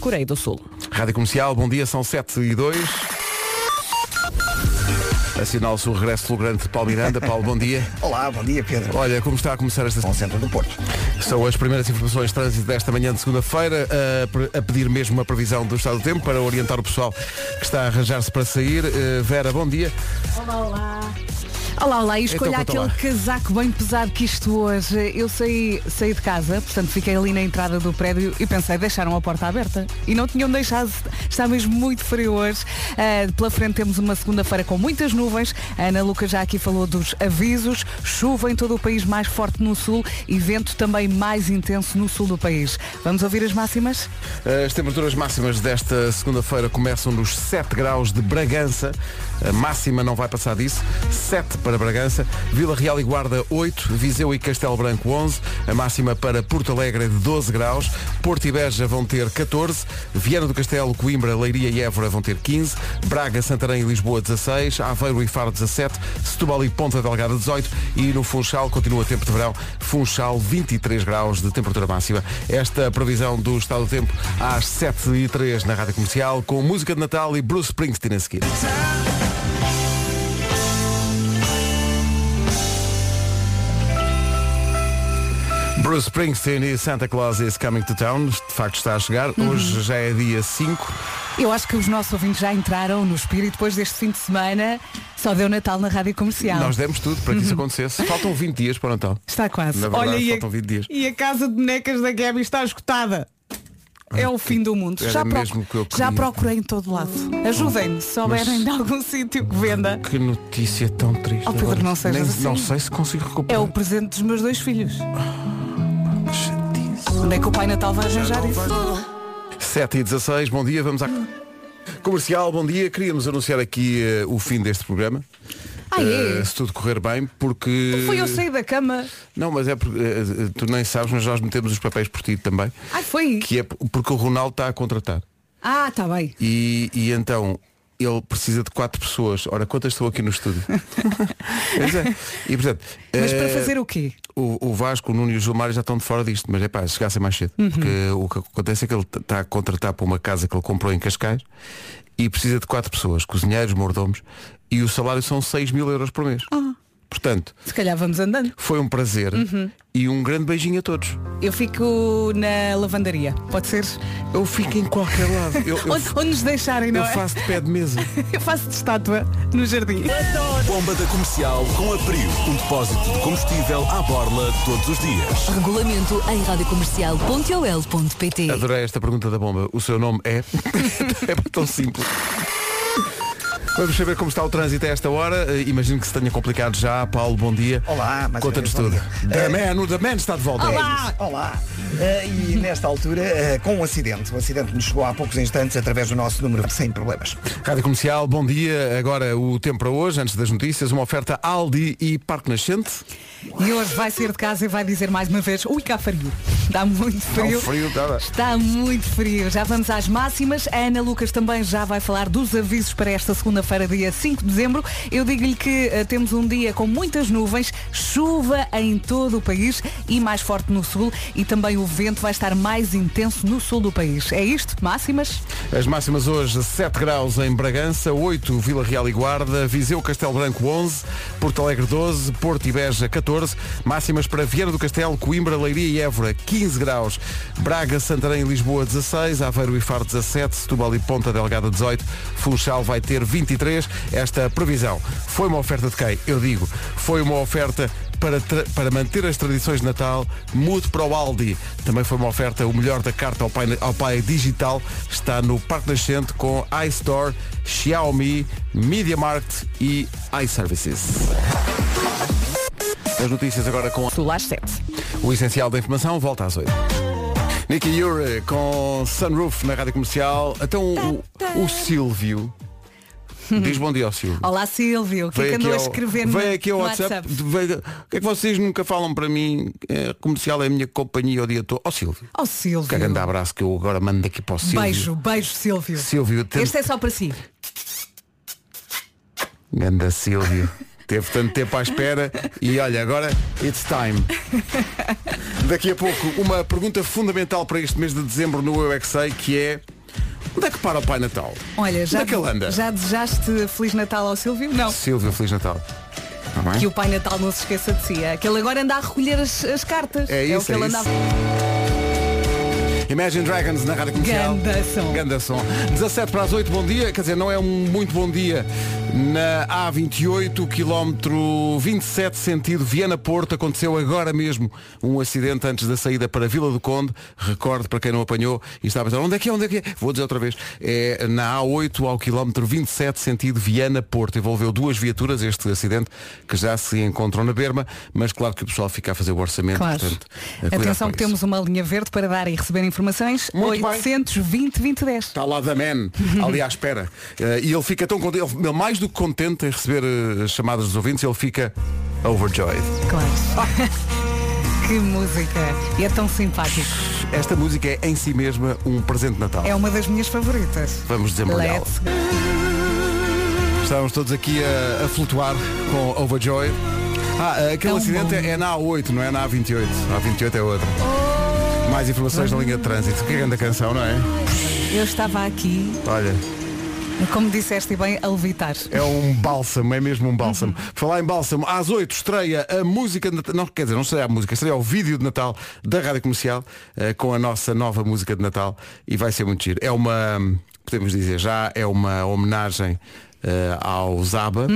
Coreia do Sul. Rádio Comercial, bom dia, são 7 e 2. Assinala-se o regresso fulgurante de Paulo Miranda. Paulo, bom dia. Olá, bom dia Pedro. Olha, como está a começar esta Bom centro do Porto. São as primeiras informações de trânsito desta manhã de segunda-feira, a, a pedir mesmo uma previsão do estado do tempo para orientar o pessoal que está a arranjar-se para sair. Eh, Vera, bom dia. Olá, olá, e escolha Então, aquele lá. casaco bem pesado que isto hoje. Eu saí, saí de casa, portanto fiquei ali na entrada do prédio e pensei, deixaram a porta aberta. E não tinham deixado, está mesmo muito frio hoje. Ah, pela frente temos uma segunda-feira com muitas nuvens. A Ana Lucas já aqui falou dos avisos. Chuva em todo o país mais forte no sul e vento também mais intenso no sul do país. Vamos ouvir as máximas? As temperaturas máximas desta segunda-feira começam nos 7 graus de Bragança. A máxima não vai passar disso. 7 para Bragança. Vila Real e Guarda 8. Viseu e Castelo Branco 11. A máxima para Porto Alegre de 12 graus. Porto e Beja vão ter 14. Viana do Castelo, Coimbra, Leiria e Évora vão ter 15. Braga, Santarém e Lisboa 16. Aveiro e Faro 17. Setúbal e Ponta Delgada 18. E no Funchal continua tempo de verão. Funchal 23 graus de temperatura máxima. Esta previsão do estado do tempo às 7 e 3 na Rádio Comercial com música de Natal e Bruce Springsteen a seguir. Bruce Springsteen e Santa Claus is Coming to Town. De facto está a chegar. Hoje já é dia 5. Eu acho que os nossos ouvintes já entraram no espírito depois deste fim de semana. Só deu Natal na Rádio Comercial. Nós demos tudo para que isso acontecesse. Faltam 20 dias para o Natal. Está quase. Na verdade, Olha, a, faltam 20 dias. e a casa de bonecas da Gabi está esgotada. É o fim do mundo. era Já, proc- mesmo o que eu já procurei em todo lado. Ajudem-me, se souberem de algum sítio que venda. Que notícia tão triste. Oh, Pedro, não assim. Não sei se consigo É recuperar. o presente dos meus dois filhos. Onde é que o Pai Natal vai arranjar isso? 7 e 16, bom dia, vamos à... Comercial, bom dia. Queríamos anunciar aqui eh, o fim deste programa. Ah, é? Eh, se tudo correr bem, porque... Foi eu sair da cama. Não, mas é porque eh, eh, tu nem sabes, mas nós metemos os papéis por ti também. Ai, foi. Que é porque o Ronaldo está a contratar. Ah, está bem. E, e então ele precisa de quatro pessoas. Ora, quantas estou aqui no estúdio? Pois é. E portanto. Mas para eh, fazer o quê? O, o Vasco, o Nuno e o Gilmar já estão de fora disto, mas é pá, se chegassem mais cedo. Uhum. Porque o que acontece é que ele está a contratar para uma casa que ele comprou em Cascais e precisa de quatro pessoas, cozinheiros, mordomos, e o salário são 6 mil euros por mês. Ah. Portanto, Se calhar vamos andando. foi um prazer Uhum. e um grande beijinho a todos. Eu fico na lavandaria. Pode ser? Eu fico em qualquer lado. Eu, eu, Onde, onde nos deixarem, não eu é? faço de pé de mesa. Eu faço de estátua no jardim. Bomba da comercial com Abril. Um depósito de combustível à borla todos os dias. Regulamento em radiocomercial.ol.pt Adorei esta pergunta da bomba. O seu nome é? é tão simples. Vamos saber como está o trânsito a esta hora. Eh, Imagino que se tenha complicado já. Paulo, bom dia. Olá, mais uma Conta-nos tudo. dia. The Eh, man, o The Man está de volta. Olá! Olá! Eh, e nesta altura, eh, com um acidente. O acidente nos chegou há poucos instantes através do nosso número sem problemas. Rádio Comercial, bom dia. Agora o tempo para hoje, antes das notícias, uma oferta Aldi e Parque Nascente. E hoje vai sair de casa e vai dizer mais uma vez, ui, cá frio. Está muito frio. Está frio, está. Está muito frio. Já vamos às máximas. A Ana Lucas também já vai falar dos avisos para esta segunda-feira, dia 5 de dezembro. Eu digo-lhe que eh, temos um dia com muitas nuvens, chuva em todo o país e mais forte no sul e também o vento vai estar mais intenso no sul do país. É isto? Máximas? As máximas hoje, 7 graus em Bragança, 8 Vila Real e Guarda, Viseu Castelo Branco 11, Porto Alegre 12, Porto e Beja 14, máximas para Viana do Castelo, Coimbra, Leiria e Évora 15 graus, Braga, Santarém e Lisboa 16, Aveiro e Faro 17, Setúbal e Ponta Delgada 18, Funchal vai ter 23. Esta previsão foi uma oferta de quem? Eu digo, foi uma oferta para, para manter as tradições de Natal, mude para o Aldi. Também foi uma oferta, o melhor da carta ao pai, ao pai digital está no Parque Nascente com iStore, Xiaomi, MediaMarkt e iServices. As notícias agora com às 7. o essencial da informação, volta às 8. Nicky Yuri com Sunroof na Rádio Comercial. Então o, o Silvio. Diz bom dia ao Silvio. Olá Silvio, o que é que andou a escrever no, veio aqui ao WhatsApp, veio- o que é que vocês nunca falam para mim? É, comercial é a minha companhia o dia todo. Ó Silvio, Oh Silvio. que grande abraço que eu agora mando aqui para o Silvio. Beijo, beijo Silvio. Silvio. Este é só para si. Ganda Silvio. Teve tanto tempo à espera e olha, agora it's time. Daqui a pouco, uma pergunta fundamental para este mês de dezembro no Eu é Que Sei, que é onde é que para o Pai Natal? Olha, já, Onde é que ele anda? já desejaste Feliz Natal ao Silvio? Não. Silvio, Feliz Natal. Tá bem? Que o Pai Natal não se esqueça de si. É que ele agora anda a recolher as, as cartas. É o isso, que é ele isso. Imagine Dragons na rádio comercial. Ganda som. Ganda som. 17 para as 8, bom dia. Quer dizer, não é um muito bom dia na A28, quilómetro 27, sentido Viana-Porto. Aconteceu agora mesmo um acidente antes da saída para Vila do Conde. Recorde para quem não apanhou e está a pensar, onde é que é, onde é que é? Vou dizer outra vez. É na A8 ao quilómetro 27, sentido Viana-Porto. Envolveu duas viaturas este acidente que já se encontram na berma, mas claro que o pessoal fica a fazer o orçamento. Claro. Portanto, Atenção que isso. temos uma linha verde para dar e receber informações. Muito bem. 820 2010. Está lá da man, ali à espera. Eh, e ele fica tão contente, ele, mais do que contente em receber eh, as chamadas dos ouvintes, ele fica overjoyed. Claro. que música. E é tão simpático. Esta música é em si mesma um presente de Natal. É uma das minhas favoritas. Vamos desembrulhá-la. Estamos todos aqui a, a flutuar com overjoyed. Ah, aquele Tão acidente bom. é, é na A8, não é na A28. A A28 é outra. Mais informações na linha de trânsito. Que grande canção, não é? Eu estava aqui, Olha, como disseste bem, a levitar. É um bálsamo, é mesmo um bálsamo. Por Falar em bálsamo, às 8 estreia a música de Natal. Não, quer dizer, não estreia a música, estreia o vídeo de Natal da Rádio Comercial eh, com a nossa nova música de Natal e vai ser muito giro. É uma, podemos dizer, já é uma homenagem ao Zaba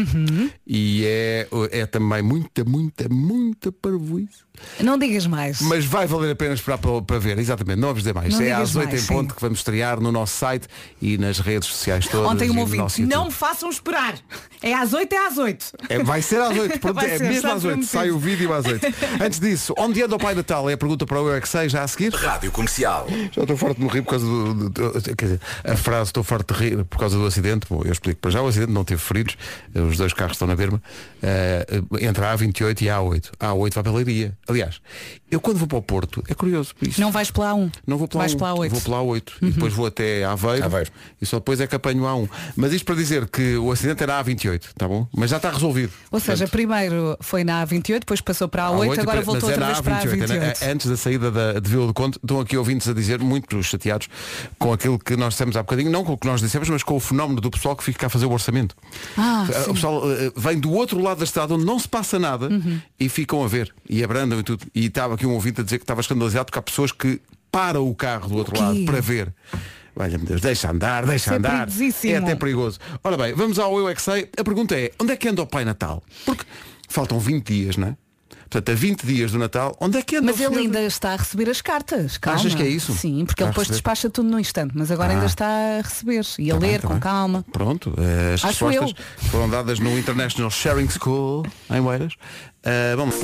e é, é também muita, muita, muita parvoíce. Não digas mais. Mas vai valer a pena esperar para, para ver, exatamente, não vamos dizer mais. Não é às 8 mais, em sim. ponto que vamos estrear no nosso site e nas redes sociais todas. Ontem um no ouvinte, não me façam esperar. É às 8, é às 8. É, vai ser às 8, pronto, Vai é ser, mesmo está às 8, prometido. sai o vídeo às 8. Antes disso, onde anda o Pai Natal? É a pergunta para o Eu é que sei, já a seguir. Rádio Comercial. Já estou forte de me rir por causa do, do- do- Quer dizer, a frase estou forte de rir por causa do acidente. Bom, eu explico para já, o acidente não teve feridos, os dois carros estão na berma, eh, entre a A28 e a A8. A A8 vai para a Leiria. Aliás, eu quando vou para o Porto, é curioso, isso. Não vais pela A1. Não vou pela Vais A1, pela A8. Vou pela A8 e depois vou até Aveiro, Aveiro. e só depois é que apanho a A1. Mas isto para dizer que o acidente era a A28, tá bom? Mas já está resolvido. Ou seja, primeiro foi na A28, depois passou para a A8, A8, agora voltou outra vez para a A28, é na- A28. Antes da saída da, de Vila do Conde, estão aqui ouvintes a dizer, muito chateados com aquilo que nós dissemos há bocadinho, não com o que nós dissemos, mas com o fenómeno do pessoal que fica cá a fazer o orçamento. Ah, Eh, sim. o pessoal eh, vem do outro lado da estrada onde não se passa nada Uhum. e ficam a ver e abrandam e tudo. E estava aqui um ouvinte a dizer que estava escandalizado porque há pessoas que param o carro do outro lado para ver. Olha-me Deus, deixa andar, deixa é andar. É até perigoso. Ora bem, vamos ao Eu é que sei. A pergunta é, onde é que anda o Pai Natal? Porque faltam 20 dias, não é? Portanto, a 20 dias do Natal, onde é que anda Mas ele ainda está a receber as cartas. Calma. Achas que é isso? Sim, Está porque a ele depois receber? despacha tudo no instante, mas agora Ah. ainda está a receber e a Tá bem, ler tá com bem. calma. Pronto, eh, as Acho respostas eu. foram dadas no International Sharing School em Oeiras. Eh, vamos.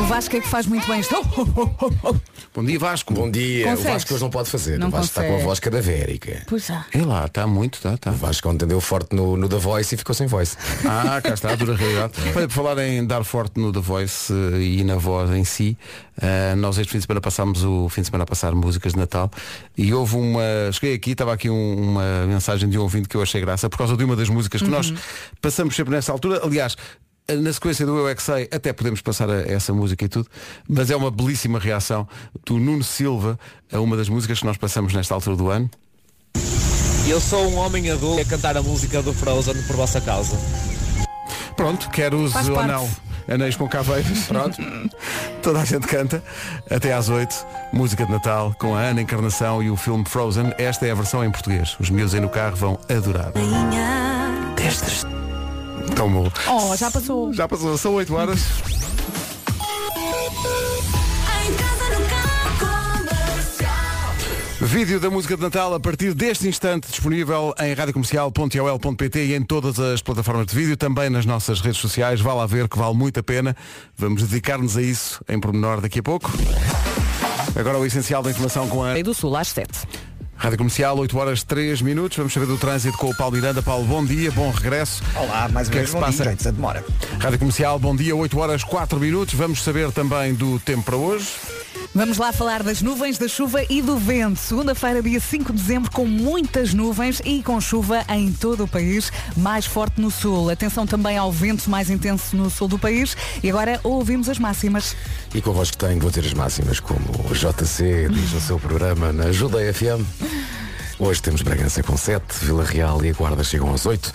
O Vasco é que faz muito bem isto. Bom dia Vasco. Bom dia. Consegues? O Vasco hoje não pode fazer. Não o Vasco está com a consegue. voz cadavérica. Pois é. É lá, está muito, está, está. O Vasco ontem deu forte no, no The Voice e ficou sem voice. Ah, cá está, a dura realidade. Olha, por falar em dar forte no The Voice eh, e na voz em si, eh, nós este fim de semana passámos o fim de semana a passar músicas de Natal e houve uma. Cheguei aqui, estava aqui um- uma mensagem de um ouvinte que eu achei graça por causa de uma das músicas que nós passamos sempre nessa altura. Aliás, na sequência do Eu é que sei, até podemos passar a- essa música e tudo, mas é uma belíssima reação do Nuno Silva a uma das músicas que nós passamos nesta altura do ano. Eu sou um homem adulto a cantar a música do Frozen por vossa causa. Pronto, quer use Faz ou parte. não. Anéis com caveiros. Pronto. Toda a gente canta. Até às 8. Música de Natal com a Ana Encarnação e o filme Frozen. Esta é a versão em português. Os miúdos aí no carro vão adorar. Tão bom. Oh, já passou. Já passou. São 8 horas. Vídeo da música de Natal a partir deste instante disponível em radiocomercial.ol.pt e em todas as plataformas de vídeo, também nas nossas redes sociais. Vá lá ver que vale muito a pena. Vamos dedicar-nos a isso em pormenor daqui a pouco. Agora o essencial da informação com a Rei do Sul às 7. Rádio Comercial, 8 horas 3 minutos. Vamos saber do trânsito com o Paulo Miranda. Paulo, bom dia, bom regresso. Olá, mais O uma que é vez que se bom passa? dia, gente, demora. Rádio Comercial, bom dia, 8 horas 4 minutos. Vamos saber também do tempo para hoje. Vamos lá falar das nuvens, da chuva e do vento. Segunda-feira, dia 5 de dezembro, com muitas nuvens e com chuva em todo o país, mais forte no sul. Atenção também ao vento mais intenso no sul do país. E agora ouvimos as máximas. E que tenho, vou ter as máximas como o JC diz no seu programa na Ajuda FM. Hoje temos Bragança com 7, Vila Real e a Guarda chegam aos 8,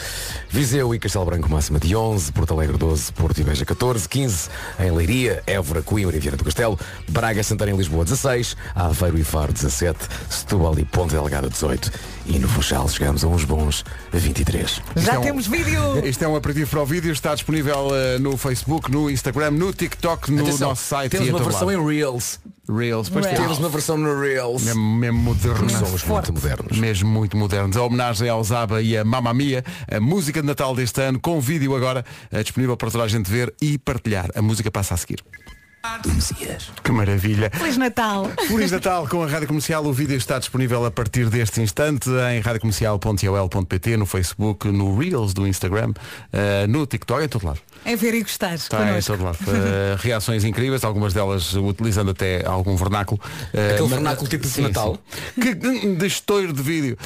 Viseu e Castelo Branco máxima de 11, Porto Alegre 12, Porto e Beja 14, 15 em Leiria, Évora, Coimbra e Vieira do Castelo, Braga, Santarém e Lisboa 16, Aveiro e Faro 17, Setúbal e Ponte Delgada 18 e no Funchal chegamos a uns bons 23. Já é um- temos vídeo! Isto é um aperitivo para o vídeo, está disponível eh, no Facebook, no Instagram, no TikTok, no Atenção, nosso site temos e em uma versão lado. em Reels. Reels. Pois Reels. Temos uma versão no Reels. Mesmo, mesmo moderna. Somos muito modernos. Mesmo muito modernos. A homenagem ao Zaba e a Mamma Mia, a música de Natal deste ano, com vídeo agora, eh, disponível para toda a gente ver e partilhar. A música passa a seguir. Que maravilha. Feliz Natal! Feliz Natal com a Rádio Comercial. O vídeo está disponível a partir deste instante em radiocomercial.ol.pt, no Facebook, no Reels do Instagram, eh, no TikTok, em todo lado. É ver e gostar. Está em todo lado. Eh, reações incríveis, algumas delas utilizando até algum vernáculo. Eh, Aquele mas- vernáculo tipo de Sim, Natal? sim. Que de estouro de vídeo.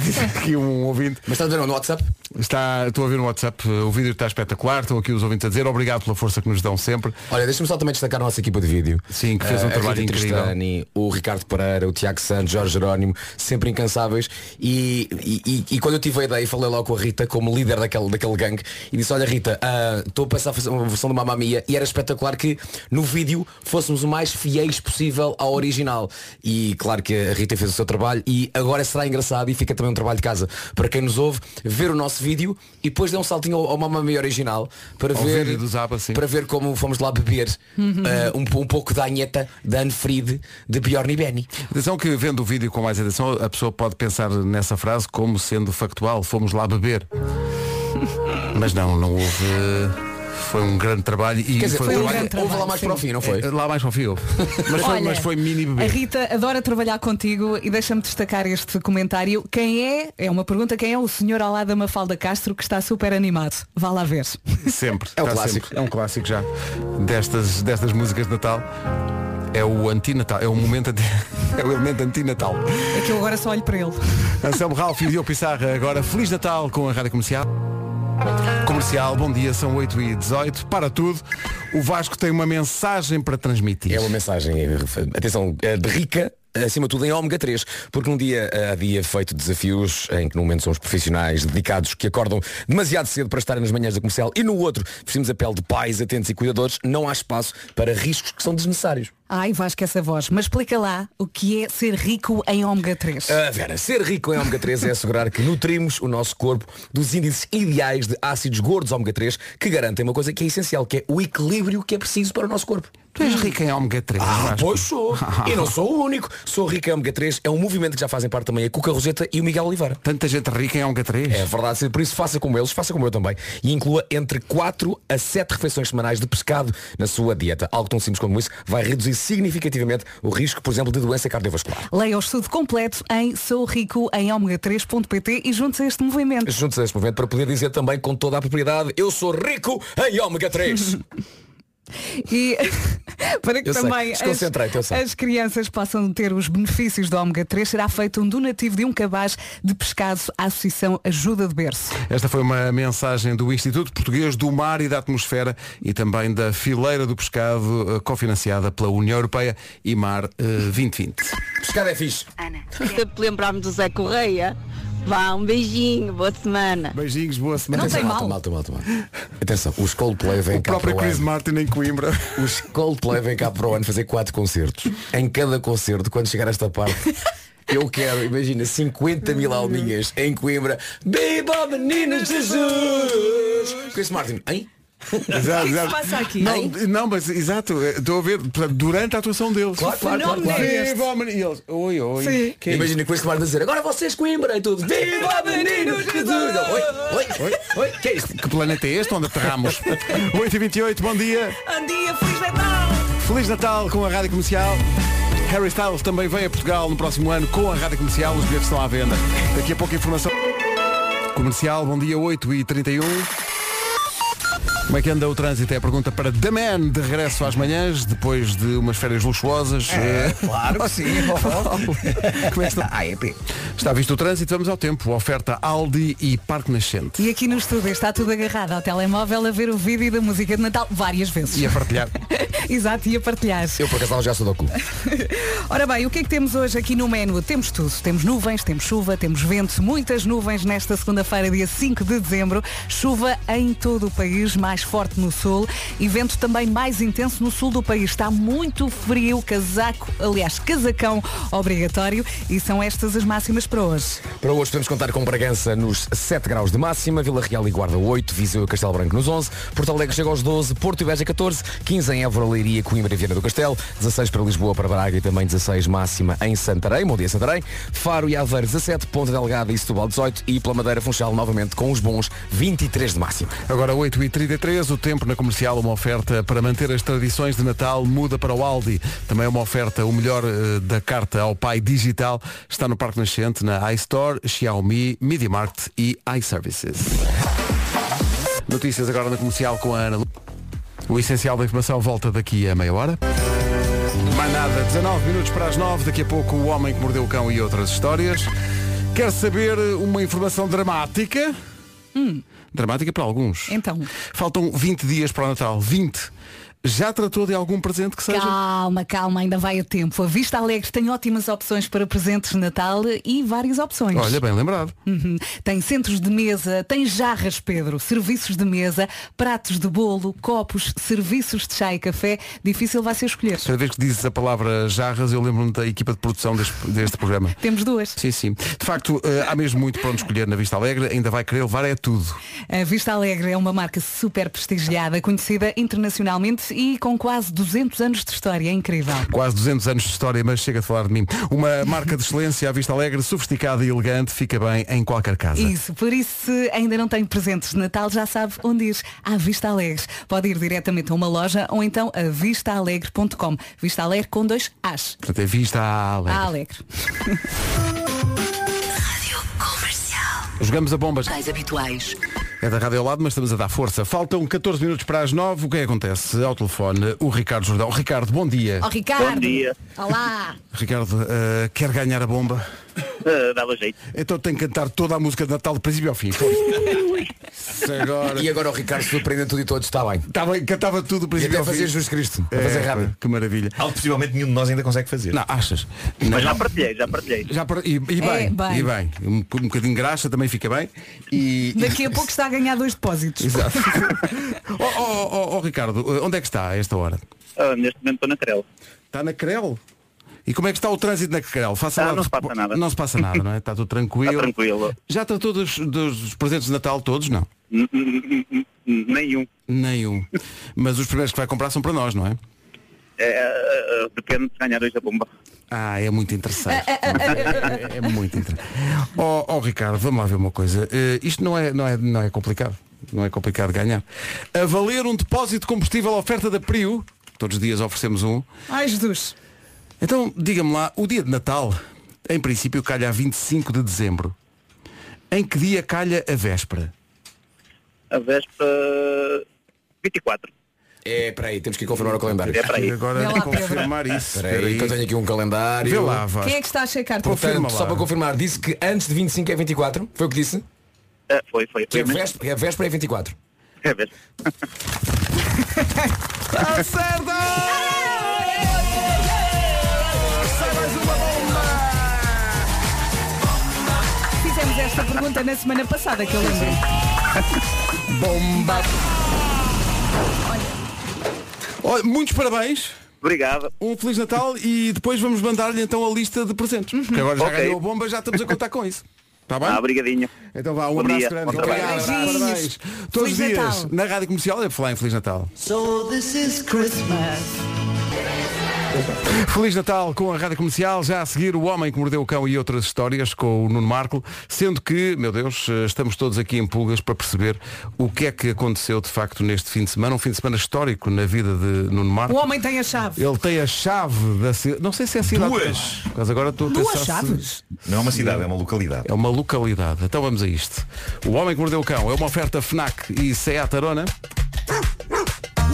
Diz aqui um ouvinte. Mas está a ver no WhatsApp? Está, estou a ver no WhatsApp, o vídeo está espetacular, estão aqui os ouvintes a dizer obrigado pela força que nos dão sempre. Olha, deixa-me só também destacar a nossa equipa de vídeo. Sim, que fez um Eh, trabalho Rita incrível. Tristani, o Ricardo Pereira, o Tiago Santos, Jorge Jerónimo, sempre incansáveis. E, e- e- e quando eu tive a ideia, falei logo com a Rita, como líder daquele, daquele gangue, e disse, olha Rita, ah, estou a pensar a fazer uma versão de Mamma Mia e era espetacular que no vídeo fôssemos o mais fiéis possível ao original. E claro que a Rita fez o seu trabalho e agora será engraçado e fica também um trabalho de casa para quem nos ouve, ver o nosso vídeo e depois dê um saltinho ao, ao Mamma Mia original para Ao ver sim. para ver como fomos lá beber uh, um, um pouco da anheta da Anne Fried de Bjorn e Benny. Atenção que vendo o vídeo com mais atenção, a pessoa pode pensar nessa frase como sendo factual, fomos lá beber. Mas não, não houve. Foi um grande trabalho e Quer dizer, foi, foi um um trabalho- grande houve lá mais sim. para o fim, não foi? Eh, Lá mais para o fio. Mas foi, Olha, mas foi mini A bebê. Rita adora trabalhar contigo e deixa-me destacar este comentário. Quem é, é uma pergunta, quem é o senhor ao lado da Mafalda Castro que está super animado? Vá lá ver. Sempre. É um está clássico. sempre. É um clássico já. Destas, destas músicas de Natal. É o antinatal. É o momento anti... É o elemento antinatal. É que eu agora só olho para ele. Anselmo Ralph e Diogo Pissarra agora Feliz Natal com a Rádio Comercial. Comercial, bom dia, são 8 e 18 Para tudo, o Vasco tem uma mensagem para transmitir. É uma mensagem, eh, atenção, eh, de rica, acima de tudo em ômega 3, porque um dia eh, há dia feito desafios em que no momento somos profissionais dedicados que acordam demasiado cedo para estarem nas manhãs da comercial e no outro vestimos a pele de pais atentos e cuidadores, não há espaço para riscos que são desnecessários. Ai, Vasco, essa voz. Mas explica lá o que é ser rico em ômega 3. Ah, Vera, ser rico em ômega 3 é assegurar que nutrimos o nosso corpo dos índices ideais de ácidos gordos ômega 3 que garantem uma coisa que é essencial, que é o equilíbrio que é preciso para o nosso corpo. Tu és rico em ômega 3. Ah, Vasco. pois sou. e não sou o único. Sou rico em ômega 3. É um movimento que já fazem parte também a Cuca Roseta e o Miguel Oliveira. Tanta gente rica em ômega 3. É verdade, por isso faça como eles, faça como eu também. E inclua entre 4 a 7 refeições semanais de pescado na sua dieta. Algo tão simples como isso vai reduzir significativamente o risco, por exemplo, de doença cardiovascular. Leia o estudo completo em Sou Rico em ômega3.pt e junte-se a este movimento. Juntos a este movimento para poder dizer também com toda a propriedade, eu sou rico em ômega 3. E para que Eu também as, as crianças possam ter os benefícios do ômega 3, será feito um donativo de um cabaz de pescado à Associação Ajuda de Berço. Esta foi uma mensagem do Instituto Português do Mar e da Atmosfera e também da Fileira do Pescado, eh, cofinanciada pela União Europeia e Mar eh, 2020. Pescado é fixe. Ana, sempre lembrar-me do Zé Correia. Vá, um beijinho, boa semana. Beijinhos, boa semana. Não tem malta, mal. malta, malta, malta. Atenção, os Coldplay vêm O cá próprio para o Chris ano. Martin em Coimbra. Os Coldplay vêm cá para o ano fazer quatro concertos. Em cada concerto, quando chegar a esta parte, eu quero, imagina, 50 mil alminhas em Coimbra. Viva menina Jesus! Chris Martin, hein? Exato, que se exato. passa aqui? Não, não, mas exato, eh, estou a ver portanto, durante a atuação deles. Claro, claro, claro, claro. é este? Viva a menina- E eles, oi, oi. Sim. Que é? Imagina Chris Martin a dizer, agora vocês Coimbra e tudo. Viva menino Jesus! Oi, oi, oi, oi, que é isto? Que planeta é este onde aterramos? 8h28, bom dia. Bom dia, Feliz Natal! Feliz Natal com a Rádio Comercial. Harry Styles também vem a Portugal no próximo ano com a Rádio Comercial. Os bilhetes estão à venda. Daqui a pouco informação. Comercial, bom dia, 8h31. Como é que anda o trânsito? É a pergunta para The Man, de regresso às manhãs, depois de umas férias luxuosas. É, Eh, claro que sim. Como é que está? AEP. Está visto o trânsito, vamos ao tempo. Oferta Aldi e Parque Nascente. E aqui no estúdio está tudo agarrado ao telemóvel a ver o vídeo da música de Natal várias vezes. E a partilhar. Exato, e a partilhar. Eu por acaso já sou do cu. Ora bem, o que é que temos hoje aqui no menu? Temos tudo. Temos nuvens, temos chuva, temos vento, muitas nuvens nesta segunda-feira, dia 5 de dezembro. Chuva em todo o país, mais forte no sul e vento também mais intenso no sul do país. Está muito frio, casaco, aliás, casacão obrigatório e são estas as máximas para hoje. Para hoje podemos contar com Bragança nos 7 graus de máxima, Vila Real e Guarda 8, Viseu e Castelo Branco nos 11, Porto Alegre chega aos 12, Porto e Beja 14, 15 em Évora, Leiria, Coimbra e Viana do Castelo, 16 para Lisboa, para Braga e também 16 máxima em Santarém, bom dia Santarém, Faro e Aveiro 17, Ponta Delgada e Setúbal 18 e pela Madeira Funchal novamente com os bons 23 de máxima. Agora 8h33, o tempo na comercial, uma oferta para manter as tradições de Natal, muda para o Aldi. Também uma oferta, o melhor eh, da carta ao pai digital, está no Parque Nascente, na iStore, Xiaomi, Media Market e iServices. Notícias agora na comercial com a Ana. Lu. O essencial da informação volta daqui a meia hora. Mais nada, 19 minutos para as 9, daqui a pouco o homem que mordeu o cão e outras histórias. Quer saber uma informação dramática? Dramática para alguns. Então. Faltam 20 dias para o Natal. 20. Já tratou de algum presente que seja? Calma, calma, ainda vai a tempo. A Vista Alegre tem ótimas opções para presentes de Natal e várias opções. Olha, bem lembrado. Uhum. Tem centros de mesa, tem jarras, Pedro, serviços de mesa, pratos de bolo, copos, serviços de chá e café. Difícil vai ser escolher. Cada vez que dizes a palavra jarras, eu lembro-me da equipa de produção deste, deste programa. Temos duas. Sim, sim. De facto, eh, há mesmo muito para onde escolher na Vista Alegre. Ainda vai querer levar é tudo. A Vista Alegre é uma marca super prestigiada, conhecida internacionalmente e com quase 200 anos de história. É incrível. Quase 200 anos de história, mas chega a falar de mim. Uma marca de excelência à Vista Alegre, sofisticada e elegante, fica bem em qualquer casa. Isso, por isso se ainda não tem presentes de Natal, já sabe onde ir. À Vista Alegre. Pode ir diretamente a uma loja ou então a vistaalegre.com. Vista Alegre com dois As. Portanto, é Vista Alegre. A Alegre. Jogamos a bombas. Mais habituais. É da rádio ao lado, mas estamos a dar força. Faltam 14 minutos para as 9. O que é que acontece? Ao telefone, o Ricardo Jordão. Ricardo, bom dia. Ó Ricardo. Bom dia. Olá. Ricardo, eh, quer ganhar a bomba? Ah, dava jeito. Então tem que cantar toda a música de Natal de princípio ao fim. Agora. E agora o Ricardo surpreende tudo e todos, está bem. Estava, cantava tudo do E princípio até fazer Jesus Cristo, a É, fazer rápido. Que maravilha. Algo possivelmente nenhum de nós ainda consegue fazer. Não, achas? Não. Mas já partilhei, já partilhei. Já par- e, e bem, É, bem. e bem. Um, um bocadinho de graxa também fica bem. E, Daqui a pouco está a ganhar dois depósitos. Exato. oh, oh, oh, oh, Ricardo, onde é que está a esta hora? Ah, neste momento estou na Crel. Está na Crel? E como é que está o trânsito na Crel? Faça Ah, lá- não se passa nada. Não se passa nada, não é? Está tudo tranquilo. Está tranquilo. Já tratou dos, dos presentes de Natal todos? Não. Nenhum. Nenhum. Mas os primeiros que vai comprar são para nós, não é? É, ah, ah, depende de ganhar hoje a bomba. Ah, é muito interessante. é, é muito interessante. Ó oh, Ricardo, vamos lá ver uma coisa. Eh, isto não é, não, é, não é complicado. Não é complicado ganhar. A valer um depósito de combustível à oferta da Prio, todos os dias oferecemos um. Ai Jesus. Então, diga-me lá, o dia de Natal, em princípio, calha a 25 de dezembro. Em que dia calha a véspera? A véspera 24. É, peraí, temos que ir confirmar o calendário. É para aí. Agora lá, confirmar isso. Espera aí, que eu tenho aqui um calendário. Vê lá. Quem é que está a checar? Confirma Portanto, lá. só para confirmar, disse que antes de 25 é 24, foi o que disse? Ah, foi, foi. Que foi a véspera, a véspera é 24. É a véspera. Está certo! Fizemos esta pergunta na semana passada, que eu lembro. Bomba! Olha, muitos parabéns. Obrigado. Um Feliz Natal e depois vamos mandar-lhe então a lista de presentes. Porque agora já Ok. ganhou a bomba, já estamos a contar com isso. Está bem? Ah, obrigadinho. Então vá, um Bom abraço dia, grande. bom trabalho. Obrigado, Beijinhos. parabéns. Todos os dias Natal. na Rádio Comercial é falar em Feliz Natal. Feliz Natal com a Rádio Comercial, já a seguir o Homem que Mordeu o Cão e outras histórias com o Nuno Marco, sendo que, meu Deus, eh, estamos todos aqui em pulgas para perceber o que é que aconteceu de facto neste fim de semana, um fim de semana histórico na vida de Nuno O Marco. homem tem a chave. Ele tem a chave da cidade, não sei se é a cidade. Duas. Mas agora estou a Duas pensar se- chaves. Não é uma cidade, é uma localidade. É uma localidade. Então vamos a isto. O Homem que Mordeu o Cão é uma oferta FNAC e Seat Arona.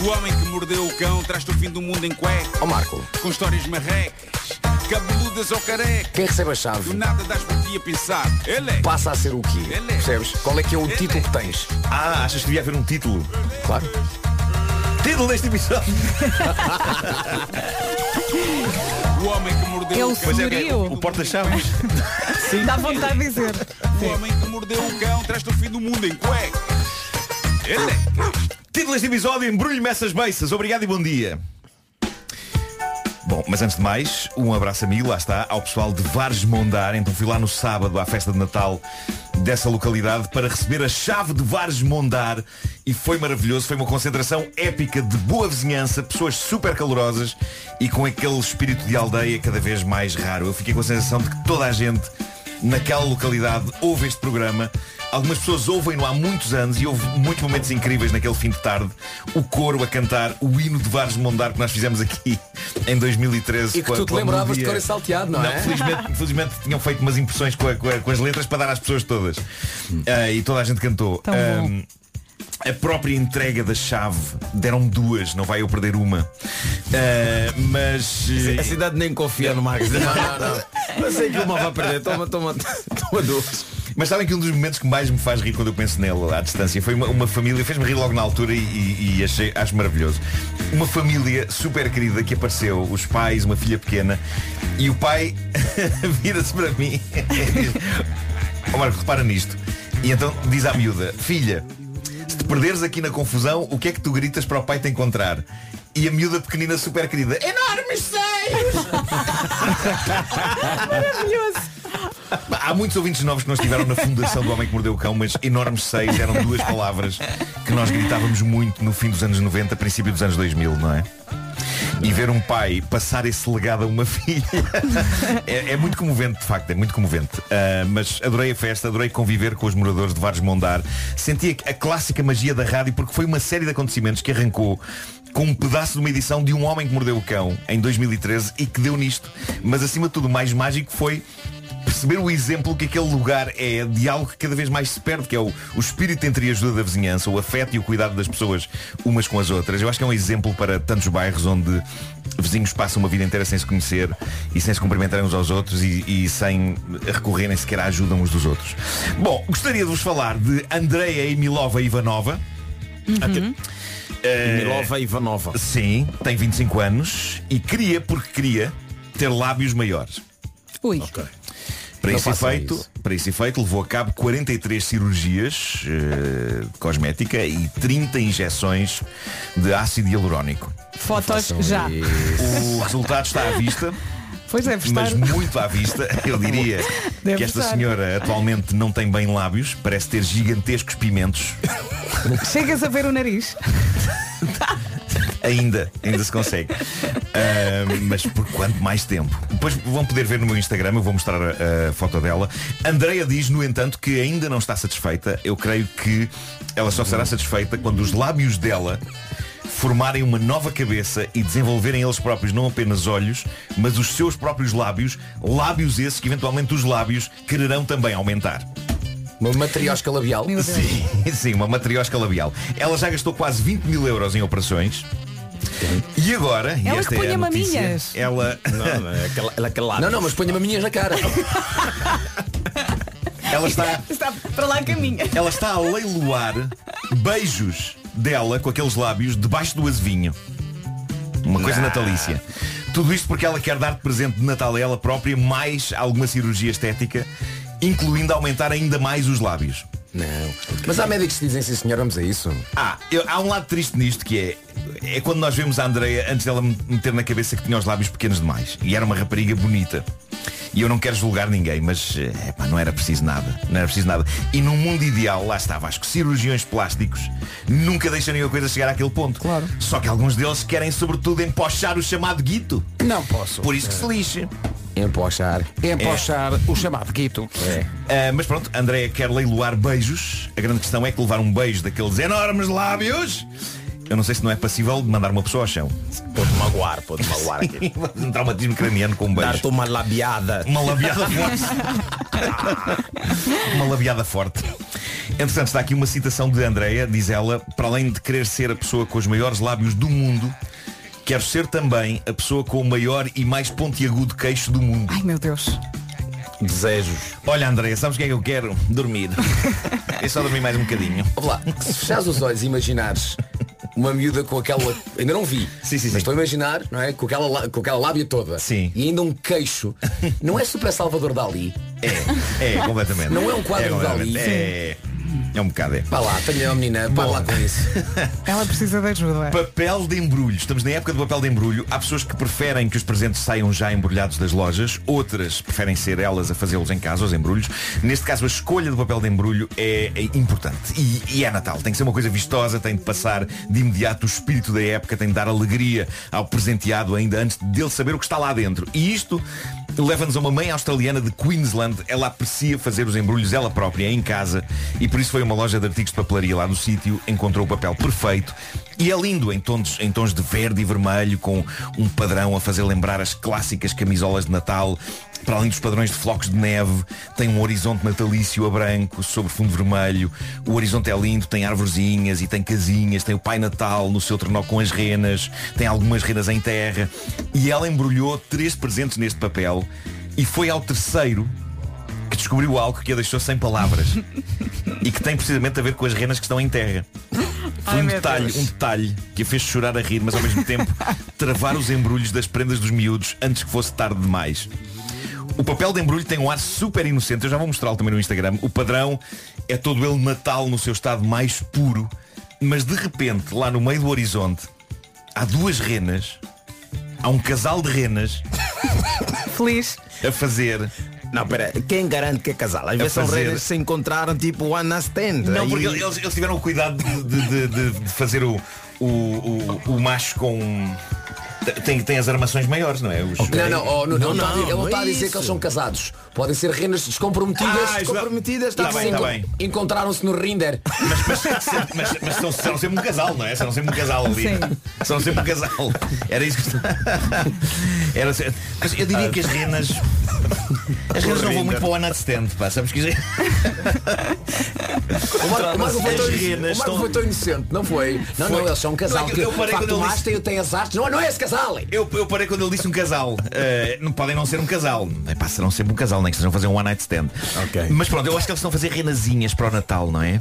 O homem que mordeu o cão traz-te o fim do mundo em cueca. Ó Marco, Com histórias marrecas, cabeludas ou careca. quem recebe a Do chave nada das por ti a pensar. Ele é. passa a ser o quê? Ele é. Percebes? Qual é que é o Ele título é. que tens? Ah, achas que devia haver um título? Claro. Título deste episódio. O homem que mordeu É o o cão. É, senhorio. o porta-chaves. Dá vontade de dizer. O homem que mordeu o cão traz-te o fim do mundo em cueca. Ele é. Título deste episódio, embrulho-me essas beiças. Obrigado e bom dia. Bom, mas antes de mais, um abraço amigo, lá está, ao pessoal de Vares Mondar. Então fui lá no sábado à festa de Natal dessa localidade para receber a chave de Vares Mondar e foi maravilhoso. Foi uma concentração épica de boa vizinhança, pessoas super calorosas e com aquele espírito de aldeia cada vez mais raro. Eu fiquei com a sensação de que toda a gente naquela localidade ouve este programa. Algumas pessoas ouvem-no há muitos anos e houve muitos momentos incríveis naquele fim de tarde. O coro a cantar o hino de Vares Mondar que nós fizemos aqui em 2013. E que tu te lembravas de cor e salteado, não, é? Felizmente, felizmente tinham feito umas impressões com, a- com a- com as letras para dar às pessoas todas. Ah, e toda a gente cantou. Tão bom. A própria entrega da chave deram duas, não vai eu perder uma. Ah, mas. A cidade nem confia no Marcos. Não, não, não. Sei que uma vai perder. Toma, toma, toma duas. Mas sabem que um dos momentos que mais me faz rir quando eu penso nele à distância foi uma, uma família, fez-me rir logo na altura e, e- e achei, acho maravilhoso. Uma família super querida que apareceu, os pais, uma filha pequena, e o pai vira-se para mim diz, "Ó Marco, repara nisto. E então diz à miúda, filha, te perderes aqui na confusão, o que é que tu gritas para o pai te encontrar? E a miúda pequenina super querida, enormes seios! Há muitos ouvintes novos que não estiveram na fundação do Homem que Mordeu o Cão, mas enormes seis eram duas palavras que nós gritávamos muito no fim dos anos 90, princípio dos anos 2000, não é? E ver um pai passar esse legado a uma filha é, é muito comovente, de facto, é muito comovente. Ah, mas adorei a festa, adorei conviver com os moradores de Vares Mondar. Senti a, a clássica magia da rádio porque foi uma série de acontecimentos que arrancou com um pedaço de uma edição de Um Homem que Mordeu o Cão em 2013 e que deu nisto. Mas acima de tudo, o mais mágico foi perceber o exemplo que aquele lugar é de algo que cada vez mais se perde, que é o, o espírito entre a ajuda da vizinhança, o afeto e o cuidado das pessoas umas com as outras. Eu acho que é um exemplo para tantos bairros onde vizinhos passam uma vida inteira sem se conhecer e sem se cumprimentarem uns aos outros e, e sem recorrerem sequer à ajuda uns dos outros. Bom, gostaria de vos falar de Andreia Emilova Ivanova. Até- Eh, Milova Ivanova. Sim, tem 25 anos e queria, porque queria, ter lábios maiores. Ui. Para esse, efeito, isso. para esse efeito, levou a cabo 43 cirurgias eh, de cosmética e 30 injeções de ácido hialurónico. Fotos já. O resultado está à vista, Pois estar. mas muito à vista. Eu diria Deve que esta estar. senhora atualmente não tem bem lábios, parece ter gigantescos pimentos. Chegas a ver o nariz. Ainda, ainda se consegue. Ah, mas por quanto mais tempo? Depois vão poder ver no meu Instagram, eu vou mostrar a, a foto dela. Andreia diz, no entanto, que ainda não está satisfeita. Eu creio que ela só será satisfeita quando os lábios dela formarem uma nova cabeça e desenvolverem eles próprios não apenas olhos, mas os seus próprios lábios, lábios esses que eventualmente os lábios quererão também aumentar. Uma matriosca labial. Sim, sim, uma matriosca labial. Ela já gastou quase 20 mil euros em operações. E agora, e Ela esta que é a notícia, maminhas. ela, Não, não, é aquela, ela aquele lado. Não, não, mas ponha maminhas na cara. ela, está, Está para lá caminha. ela está a leiloar beijos dela com aqueles lábios debaixo do azevinho. Uma coisa natalícia. Tudo isto porque ela quer dar de presente de Natal a ela própria mais alguma cirurgia estética, incluindo aumentar ainda mais os lábios. Não. Mas há médicos que dizem sim senhor, vamos a isso. Ah, eu- há um lado triste nisto que é É quando nós vemos a Andreia antes dela me meter na cabeça que tinha os lábios pequenos demais. E era uma rapariga bonita. E eu não quero julgar ninguém, mas eh, epá, não era preciso nada Não era preciso nada. E num mundo ideal, lá estava, acho que cirurgiões plásticos Nunca deixariam a coisa chegar àquele ponto. Claro. Só que alguns deles querem sobretudo empochar o chamado guito. Não posso. Por isso que se lixe Empochar. Empochar o chamado guito. Ah, mas pronto, Andréia quer leiloar beijos. A grande questão é que levar um beijo daqueles enormes lábios. Eu não sei se não é passível de mandar uma pessoa ao chão. Pode magoar, pode magoar aqui. um traumatismo craniano com um beijo. Dar-te uma labiada. Uma labiada forte. uma labiada forte. Entretanto, está aqui uma citação de Andreia, diz ela, para além de querer ser a pessoa com os maiores lábios do mundo, quero ser também a pessoa com o maior e mais pontiagudo queixo do mundo. Ai meu Deus. Desejos. Olha, Andreia, sabes o que é que eu quero? Dormir. é só dormir mais um bocadinho. Olá, se fechares os olhos e imaginares uma miúda com aquela. Ainda não vi. Sim, sim, Mas estou a imaginar, não é? Com aquela, com aquela lábia toda. Sim. E ainda um queixo. Não é super Salvador Dali. É, completamente. Não é um quadro é. Dali. É, é um bocado, é. Vá lá, tenha uma menina, para lá com isso. Ela precisa de ajuda. Papel de embrulho. Estamos na época do papel de embrulho. Há pessoas que preferem que os presentes saiam já embrulhados das lojas. Outras preferem ser elas a fazê-los em casa, os embrulhos. Neste caso, a escolha do papel de embrulho é, é importante. E, e é Natal. Tem que ser uma coisa vistosa, tem de passar de imediato o espírito da época, tem de dar alegria ao presenteado ainda antes dele saber o que está lá dentro. E isto leva-nos a uma mãe australiana de Queensland. Ela aprecia fazer os embrulhos ela própria em casa e por isso foi a uma loja de artigos de papelaria lá no sítio, encontrou o papel perfeito e é lindo em tons, em tons de verde e vermelho, com um padrão a fazer lembrar as clássicas camisolas de Natal. Para além dos padrões de flocos de neve, tem um horizonte natalício a branco sobre fundo vermelho. O horizonte é lindo, tem arvorezinhas e tem casinhas, tem o Pai Natal no seu trenó com as renas, tem algumas renas em terra. E ela embrulhou três presentes neste papel e foi ao terceiro que descobriu algo que a deixou sem palavras e que tem precisamente a ver com as renas que estão em terra. Foi um detalhe, um detalhe que a fez chorar a rir, mas ao mesmo tempo travar os embrulhos das prendas dos miúdos antes que fosse tarde demais. O papel de embrulho tem um ar super inocente, eu já vou mostrá-lo também no Instagram. O padrão é todo ele Natal no seu estado mais puro, mas de repente, lá no meio do horizonte, há duas renas, há um casal de renas Feliz. a fazer Não, pera, quem garante que é casal? Às vezes são fazer- redes que se encontraram tipo one night stand. Não, Aí- porque eles, eles tiveram o cuidado de, de- de- de fazer o, o, o, o macho com. Tem, tem as armações maiores, não é? Os- Não, não, oh, não, Não, não, está não, ele não está a não é dizer que eles são casados. Podem ser renas descomprometidas. Ah, isso- comprometidas, Tá está bem, bem. tá bem. Encontraram-se no Rinder. Mas, mas, mas, mas são, serão sempre um casal, não é? Serão sempre um casal ali. Sim. Serão sempre um casal. Era isso que Era, Mas eu diria que as renas. As renas não vão muito para o one night stand, pá. Sabes que O Marco, o Marco foi tão, o Marco estão- foi tão inocente, não foi? Não, Foi. não, eles são um casal. Não, é que eu parei quando ele disse- tem, tem as artes. Não, não é esse casal. Eu, eu parei quando ele disse um casal. Eh, não podem não ser um casal. Epá, serão sempre um casal, nem que estejam a fazer um one night stand. Ok. Mas pronto, eu acho que eles estão a fazer renazinhas para o Natal, não é?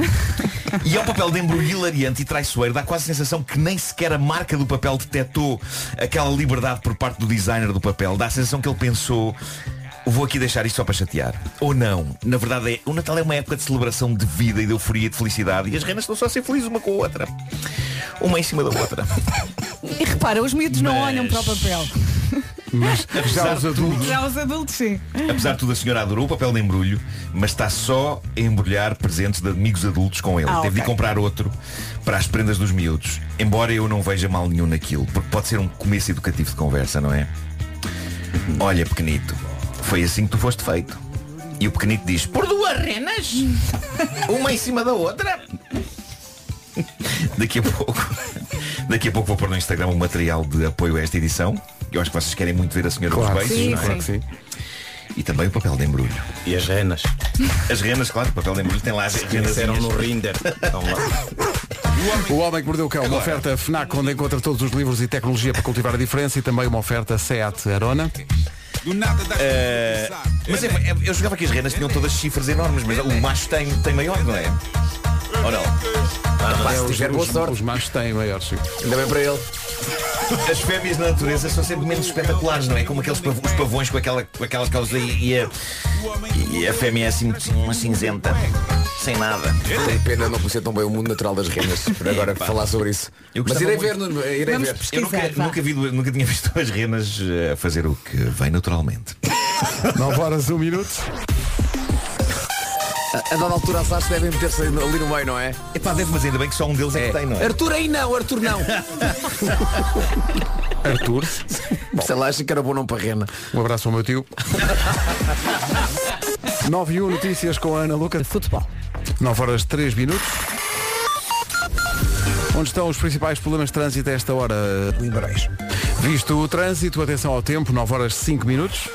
E é um papel de embrulho hilariante e traiçoeiro. Dá quase a sensação que nem sequer a marca do papel detectou aquela liberdade por parte do designer do papel. Dá a sensação que ele pensou. Vou aqui deixar isto só para chatear. Ou não. Na verdade, é, o Natal é uma época de celebração de vida e de euforia e de felicidade. E as renas estão só a ser felizes uma com a outra. Uma em cima da outra. E repara, os miúdos não Mas- olham para o papel. Mas já Apesar os de adultos. Já os adultos sim. Apesar de tudo, a senhora adorou o papel de embrulho, mas está só a embrulhar presentes de amigos adultos com ele. Ah, Teve de ok. comprar outro para as prendas dos miúdos. Embora eu não veja mal nenhum naquilo, porque pode ser um começo educativo de conversa, não é? Olha, pequenito, foi assim que tu foste feito. E o pequenito diz, por duas renas? Uma em cima da outra? Daqui a pouco Daqui a pouco vou pôr no Instagram um material de apoio a esta edição Eu acho que vocês querem muito ver a senhora Claro, dos beijos sim, não é? Claro que sim. E também o papel de embrulho E as renas. As renas, claro, o papel de embrulho tem lá as renas Conheceram no Rinder. Então, lá. O Homem que Mordeu o Cão, uma oferta FNAC onde encontra todos os livros e tecnologia para cultivar a diferença e também uma oferta SEAT Arona. Eh, Mas é- é- eu jogava que as renas tinham todas chifres enormes Mas o macho tem, tem maior, não é? Ou não? Pá, se os, tiver boa os- sorte. os machos têm maiores. sim. Ainda bem para ele. As fêmeas na natureza são sempre menos espetaculares, não é? Como aqueles pav- os pavões com, aquela, com aquelas causas e, e a, e a fêmea é assim uma cinzenta Sem nada Tenho pena não conhecer tão bem o mundo natural das renas. Por agora Epá. falar sobre isso. Eu Mas irei ver, muito. Nuno, irei Vamos ver. Eu nunca, nunca, vi, nunca tinha visto as renas eh, a fazer o que vem naturalmente 9 horas, 1 minuto. A, a dada altura as artes devem meter-se ali no ali no meio, não é? Epá, deve, mas ainda bem que só um deles é, que tem, não é? Arthur aí não, Arthur não. Arthur, Sei lá, acho que era bom não para rena. um abraço ao meu tio. 9 e 1 notícias com a Ana Luca. Futebol. 9 horas 3 minutos. Onde estão os principais problemas de trânsito a esta hora? Limbaréis. Visto o trânsito, atenção ao tempo, 9 horas 5 minutos.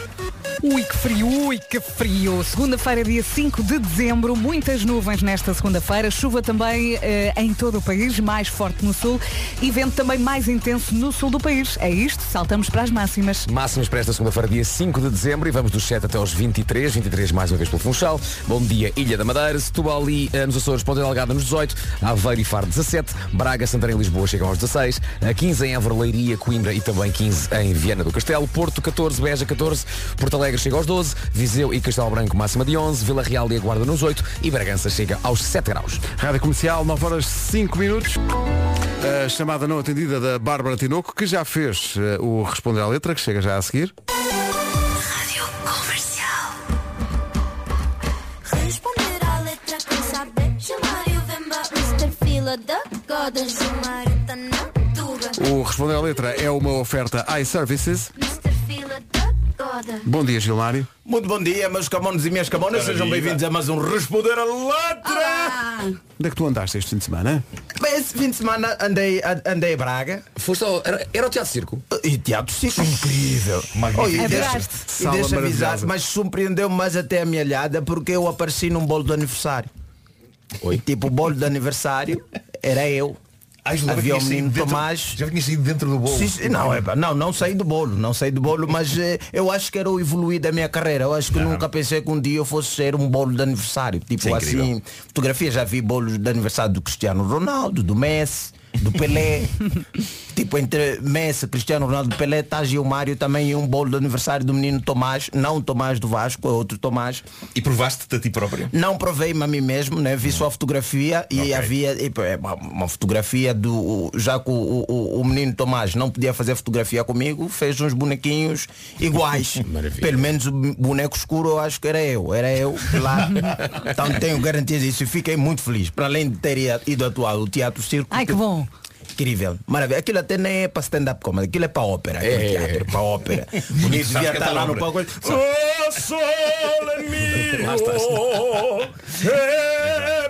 Ui, que frio, ui, que frio. Segunda-feira, dia 5 de dezembro, muitas nuvens nesta segunda-feira, chuva também eh, em todo o país, mais forte no sul. E vento também mais intenso no sul do país. É isto, saltamos para as máximas. Máximas para esta segunda-feira, dia 5 de dezembro, e vamos dos 7 até aos 23, 23 mais uma vez pelo Funchal. Bom dia, Ilha da Madeira, Setúbal e eh, nos Açores, Ponta Delgada nos 18, Aveiro e Faro 17, Braga, Santarém e Lisboa chegam aos 16, a 15 em Évora, Leiria, Coimbra e também 15 em Viana do Castelo, Porto 14, Beja 14, Porto Alegre chega aos 12, Viseu e Castelo Branco máxima de 11, Vila Real e Aguarda nos 8 e Bragança chega aos 7 graus. Rádio Comercial, 9 horas 5 minutos. A chamada não atendida da Bárbara Tinoco, que já fez eh, o Responder à Letra, que chega já a seguir. Rádio Comercial. Responder à letra com saber. Gilmário Vemba, Mr. Fila da Goda. Gilmário na tuga. O Responder à Letra é uma oferta iServices. Bom dia, Gilmário. Muito bom dia, meus camones e minhas camonas. Sejam bem-vindos a mais um Responder a Letra. Onde é que tu andaste este fim de semana? Bem, esse fim de semana andei, a- andei a Braga. Foste ao, era, era o Teatro Circo? E Teatro Circo incrível. Magnífico. Oh, e deixa, Adoraste. e Sala deixa avisar, maravilhosa. mas surpreendeu mais até a minha olhada porque eu apareci num bolo de aniversário. Oi? Tipo, o bolo de aniversário era eu. Havia tinha menino dentro- Tomás. Já tinha saído dentro do bolo. Sim, sim, não, é, não, não saí do bolo, não saí do bolo, mas eh, eu acho que era o evoluir da minha carreira. Eu acho que nunca pensei que um dia eu fosse ser um bolo de aniversário. Tipo Isso é incrível. assim, fotografia, já vi bolos de aniversário do Cristiano Ronaldo, do Messi, do Pelé. tipo, entre Messi, Cristiano Ronaldo, Pelé, tá Gilmário também e um bolo de aniversário do menino Tomás, não o Tomás do Vasco, é outro Tomás. E provaste-te a ti próprio. Não provei-me a mim mesmo, né? vi só a fotografia e Ok. havia e, é, uma- uma fotografia do. Já que o, o- o menino Tomás não podia fazer fotografia comigo, fez uns bonequinhos iguais. Pelo menos o boneco escuro eu acho que era eu, era eu lá. então tenho garantias disso e fiquei muito feliz. Para além de ter ido atuar o Teatro Circo. Ai, que bom. Incrível, maravilha. Aquilo até nem é para stand-up comedy, aquilo é para ópera. É. teatro, para ópera. Bonito, Sabes devia estar é lá no palco. Oh, sole mio.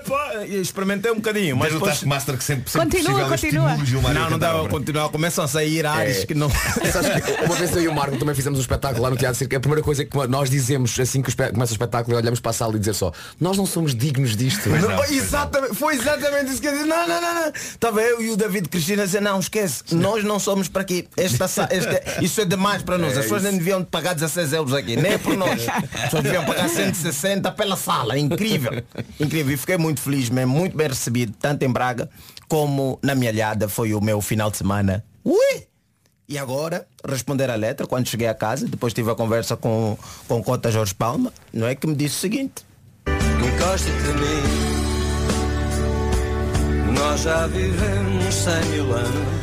Epa. E Experimentei um bocadinho, mas Mas o depois... Taskmaster que sempre, sempre Continua, continua. Não, não cantar dava a continuar. Começam a sair ares que não. Que uma vez eu e o Marco também fizemos um espetáculo lá no Teatro Circo. A primeira coisa que nós dizemos assim que começa o espetáculo é olhamos para a sala e dizer só nós não somos dignos disto. Não, não, exatamente, foi exatamente isso que eu disse. Não, não, não, não. Estava eu e o David Cristina a dizer, não, esquece, nós não somos para aqui. Esta, esta- isso é demais para nós. As pessoas nem deviam pagar 16 euros aqui, nem é por nós. As pessoas deviam pagar 160 pela sala. Incrível. Incrível. E fiquei muito feliz mesmo, muito bem recebido, tanto em Braga como na minha alhada. Foi o meu final de semana. Ui! E agora, responder à letra, quando cheguei a casa, depois tive a conversa com, com o Cota Jorge Palma, não é que me disse o seguinte. Mim. Nós já vivemos cem mil anos.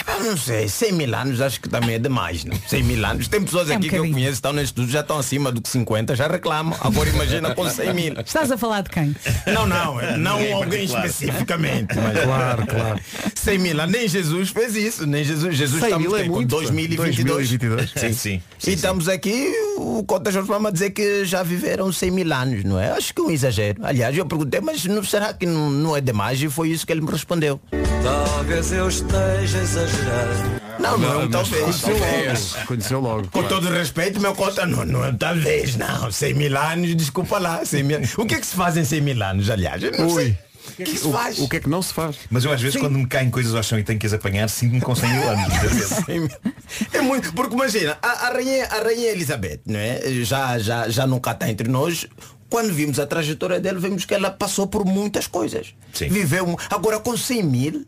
Epá, não sei, 100 mil anos acho que também é demais, não? 100 mil anos. Tem pessoas É um aqui que eu conheço, estão neste estudo, já estão acima do que 50, já reclamam. Agora imagina com 100 mil. Estás a falar de quem? Não, não, não Ninguém em alguém particular. especificamente. Mas Claro, claro. 100 mil anos, nem Jesus fez isso, nem Jesus. Jesus 100 estamos mil é com muito, pá. 2022. 2022. Sim, sim. E estamos aqui, o Cota Jorge Palma dizer que já viveram 100 mil anos, não é? Acho que é um exagero. Aliás, eu perguntei, mas não, será que não, não é demais? E foi isso que ele me respondeu. Talvez eu esteja exagerado. Não, não, Mas talvez. Conheceu talvez. logo. Conheceu logo. Com todo o respeito, meu cota, não, não é talvez, não. 100 mil anos, desculpa lá. 100 mil... O que é que se faz em 100 mil anos, aliás? Eu não Ui. sei. O que é que se faz? O que é que não se faz? Mas eu às vezes quando me caem coisas ao chão e tenho que as apanhar, sinto-me com 100 mil anos. muitas vezes. 100 mil. É muito, porque imagina, a, a, rainha, a rainha Elizabeth, não é? Já, já, já nunca está entre nós. Quando vimos a trajetória dele, vimos que ela passou por muitas coisas. Sim. Viveu. Agora com 100 mil,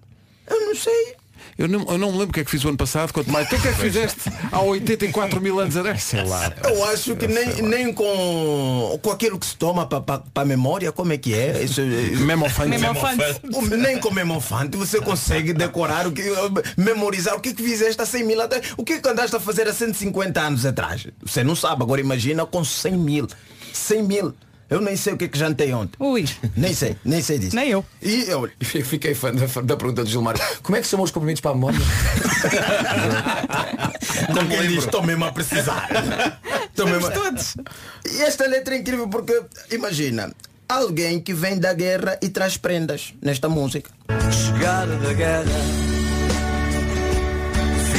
eu não sei. Eu não, eu não me lembro o que é que fiz o ano passado, quanto mais. Tu o que é que fizeste há 84 mil anos atrás? Sei lá. Eu acho que nem, nem com, com aquilo que se toma para a memória, como é que é? Isso, Memofante. Memofante. O- Nem com memofante você consegue decorar o que memorizar o que é que fizeste há 100 mil atrás. O que é que andaste a fazer há 150 anos atrás? Você não sabe, agora imagina com 100 mil. 100 mil. Eu nem sei o que é que jantei ontem. Ui. Nem sei, nem sei disso. Nem eu. E eu, Fiquei fã da, da pergunta do Gilmar. Como é que chamam os cumprimentos para a memória? como quem diz, estou mesmo a precisar. Estou mesmo a- todos. E esta letra é incrível porque, imagina, alguém que vem da guerra e traz prendas nesta música. Chegada da guerra.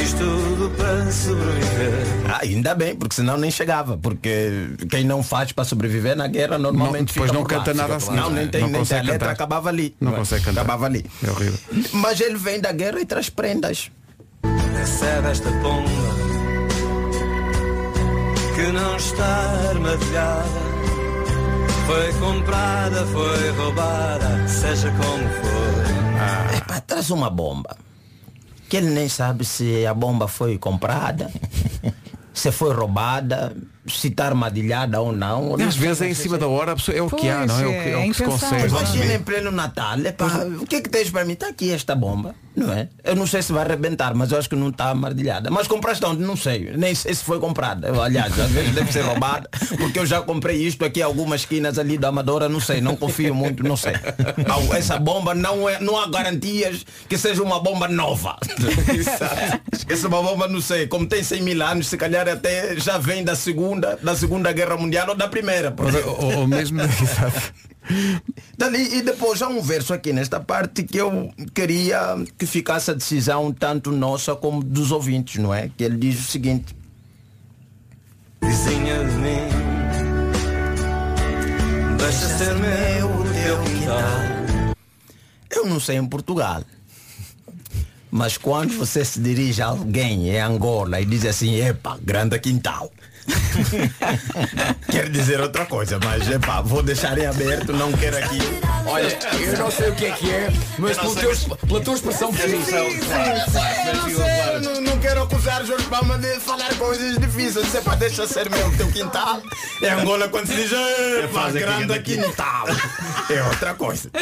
Fiz tudo para sobreviver. Ah, ainda bem, porque senão nem chegava. Porque quem não faz para sobreviver na guerra normalmente Não- depois fica não por lá. canta nada Fica a por seguir. lá. Não, nem tem, Não nem tem. A letra acabava ali. Não é? consegue cantar. Acabava ali. É horrível. Mas ele vem da guerra e traz prendas. Recebe esta bomba que não está armadilhada. Foi comprada, foi roubada, seja como for. Epá, traz uma bomba. Que ele nem sabe se a bomba foi comprada, se foi roubada, se está armadilhada ou não. Às vezes é em cima da hora, a pessoa- é o que há, não é? O que, é o que se consegue. Imagina em pleno Natal, o que é que tens para mim? Está aqui esta bomba, não é? Eu não sei se vai arrebentar, mas eu acho que não está armadilhada. Mas compraste onde? Não sei. Nem sei se foi comprada. Aliás, às vezes deve ser roubada, porque eu já comprei isto aqui algumas esquinas ali da Amadora, não sei, não confio muito, não sei. Essa bomba não é, não há garantias que seja uma bomba nova. Essa bomba não sei, como tem 100 mil anos, se calhar até já vem da segunda, da segunda guerra mundial ou da primeira. porque- Ou, ou mesmo. Dali, e depois há um verso aqui nesta parte que eu queria que ficasse a decisão tanto nossa como dos ouvintes, não é? Que ele diz o seguinte. Vizinha de mim, deixa ser meu o teu quintal. Eu não sei em Portugal. Mas quando você se dirige a alguém em Angola e diz assim, epa, grande quintal. Quer dizer outra coisa, mas vou deixar em aberto, não quero aqui. Olha, eu não sei o que é que é, mas pelo teu, pela tua expressão não não, quero acusar Jorge Palma de falar coisas difíceis. Se pá, deixa ser mesmo teu quintal. É Angola quando se diz, "Epa, faz aqui, grande grande quintal. É outra coisa.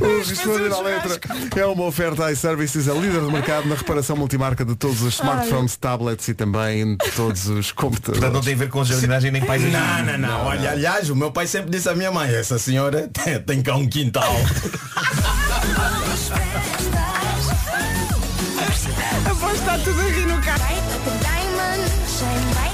O Responder à Letra é uma oferta iServices, a líder do mercado na reparação multimarca de todos os smartphones, tablets e também de todos os computadores. Não tem a ver com jardinagem nem paisagismo. Não, não, não. Olha, aliás, o meu pai sempre disse à minha mãe, essa senhora tem, tem cá um quintal. Aposto está tudo a rir no carro.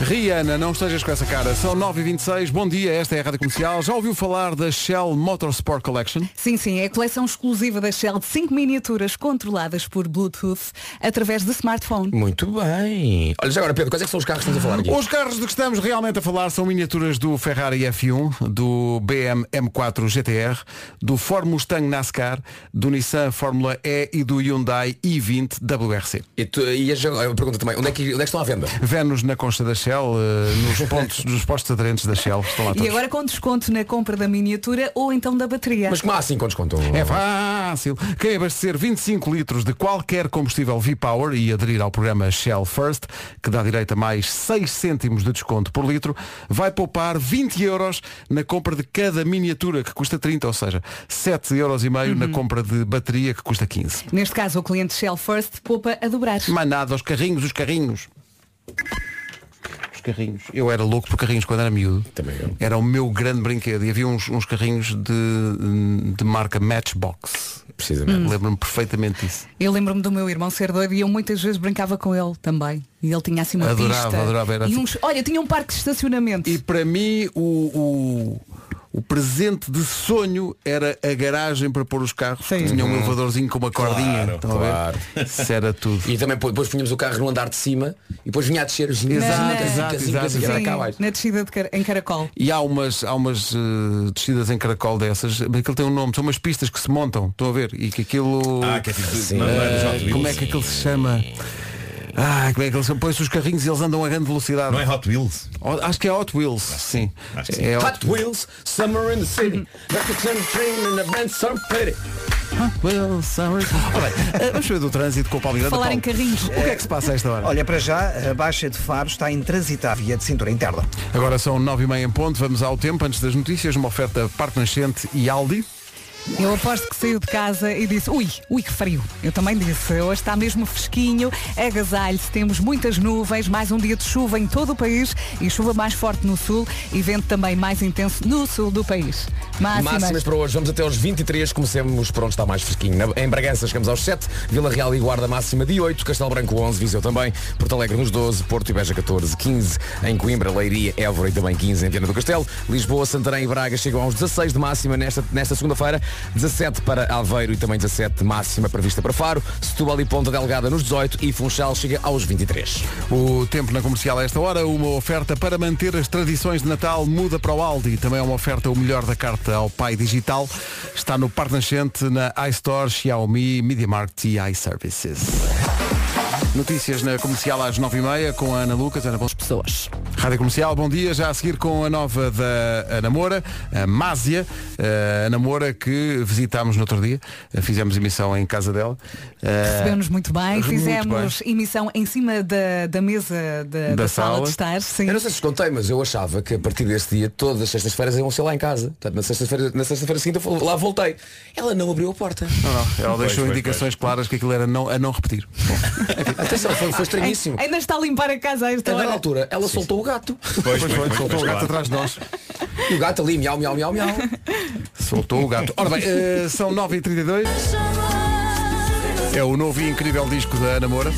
Rihanna, não estejas com essa cara. São 9h26, bom dia, esta é a Rádio Comercial. Já ouviu falar da Shell Motorsport Collection? Sim, sim, é a coleção exclusiva da Shell de 5 miniaturas controladas por Bluetooth através de smartphone. Muito bem. Olha, já agora, Pedro, quais é que são os carros que estamos a falar aqui? Os carros de que estamos realmente a falar são miniaturas do Ferrari F1, do BM M4 GTR, do Ford Mustang NASCAR, do Nissan Fórmula E e do Hyundai i20 WRC. E, tu, e a, eu pergunto também, onde é, que, onde é que estão à venda? Vemos na concha da Shell, eh, nos pontos dos postos aderentes da Shell. Estão lá E todos. agora com desconto na compra da miniatura ou então da bateria. Mas como há assim com desconto? É fácil. Quem abastecer 25 litros de qualquer combustível V-Power e aderir ao programa Shell First, que dá direito a mais 6 cêntimos de desconto por litro, vai poupar 20 euros na compra de cada miniatura, que custa 30, ou seja, 7 euros e meio na compra de bateria, que custa 15. Neste caso, o cliente Shell First poupa a dobrar. Mais nada, os carrinhos, os carrinhos. Os carrinhos. Eu era louco por carrinhos quando era miúdo. Também eu. Era o meu grande brinquedo. E havia uns, uns carrinhos de, de marca Matchbox. Precisamente. Lembro-me perfeitamente disso. Eu lembro-me do meu irmão ser doido e eu muitas vezes brincava com ele também. E ele tinha assim uma Adorava, pista. adorava, e assim. uns, olha, tinha um parque de estacionamento. E para mim o, o, o presente de sonho era a garagem para pôr os carros. Tinha um elevadorzinho com uma cordinha. Claro, Estão a ver? claro. Isso era tudo. E também pô, depois punhamos o carro no andar de cima e depois vinha a descer os Exato, Na- exato, exato, Sim, exato. na descida de car- em caracol. E há umas, há umas eh, descidas em caracol dessas, mas aquilo tem um nome, são umas pistas que se montam, estão a ver? E que aquilo. Ah, que é tipo de- Sim. não, não é dos Hot Eh, Wheels. como é que aquilo se chama? Ah, como é que eles chamam? Põe-se os carrinhos e eles andam a grande velocidade. Não é Hot Wheels? Oh, Acho que é Hot Wheels, sim. acho que sim. É Hot Wheels, Summer in the City. That's the dream in the band so pretty. Hot Wheels, summer. Ora bem, eh, vamos ver do trânsito com o Paulo Miranda. Falar em carrinhos. O que é que se passa a esta hora? Olha, para já, a Baixa de Faro está intransitável via de cintura interna. Agora são nove e meia em ponto, vamos ao tempo, antes das notícias, uma oferta Parque Nascente e Aldi. Eu aposto que saiu de casa e disse, ui, ui que frio. Eu também disse, hoje está mesmo fresquinho, agasalhe-se, temos muitas nuvens, mais um dia de chuva em todo o país e chuva mais forte no sul e vento também mais intenso no sul do país. Máximas. Máximas para hoje, vamos até aos 23, comecemos por onde está mais fresquinho. Em Bragança chegamos aos 7, Vila Real e Guarda máxima de 8, Castelo Branco 11, Viseu também, Porto Alegre nos 12, Porto e Beja 14, 15 em Coimbra, Leiria, Évora e também 15 em Viana do Castelo, Lisboa, Santarém e Braga chegam aos 16 de máxima nesta, nesta segunda-feira, 17 para Aveiro e também 17 máxima prevista para Faro, Setúbal e Ponta Delgada nos 18 e Funchal chega aos 23. O tempo na comercial a esta hora, uma oferta para manter as tradições de Natal muda para o Aldi. Também é uma oferta o melhor da carta ao pai digital. Está no Parque Nascente, na iStore, Xiaomi, MediaMarkt e iServices. Notícias na comercial às 9h30 com a Ana Lucas, Ana Boas Pessoas. Rádio Comercial, bom dia. Já a seguir com a nova da Ana Moura, a Másia, a Ana Moura que visitámos no outro dia. Fizemos emissão em casa dela. Recebeu-nos muito bem, muito fizemos emissão em cima da, da mesa da, da sala. de estar. Sim. Eu não sei se contei, mas eu achava que a partir desse dia todas as sextas-feiras iam ser lá em casa. Portanto, na sexta-feira sexta seguinte eu lá voltei. Ela não abriu a porta. Não, não. Ela Pois, deixou pois, indicações claras que aquilo era não, a não repetir. Atenção, foi, foi estranhíssimo. Ainda está a limpar a casa a esta hora. altura, ela soltou o gato. Pois, Pois foi, soltou o gato atrás de nós. E o gato ali, miau, miau, miau, miau. Soltou o gato. Ora bem, eh, são 9h32. É o novo e incrível disco da Ana Moura.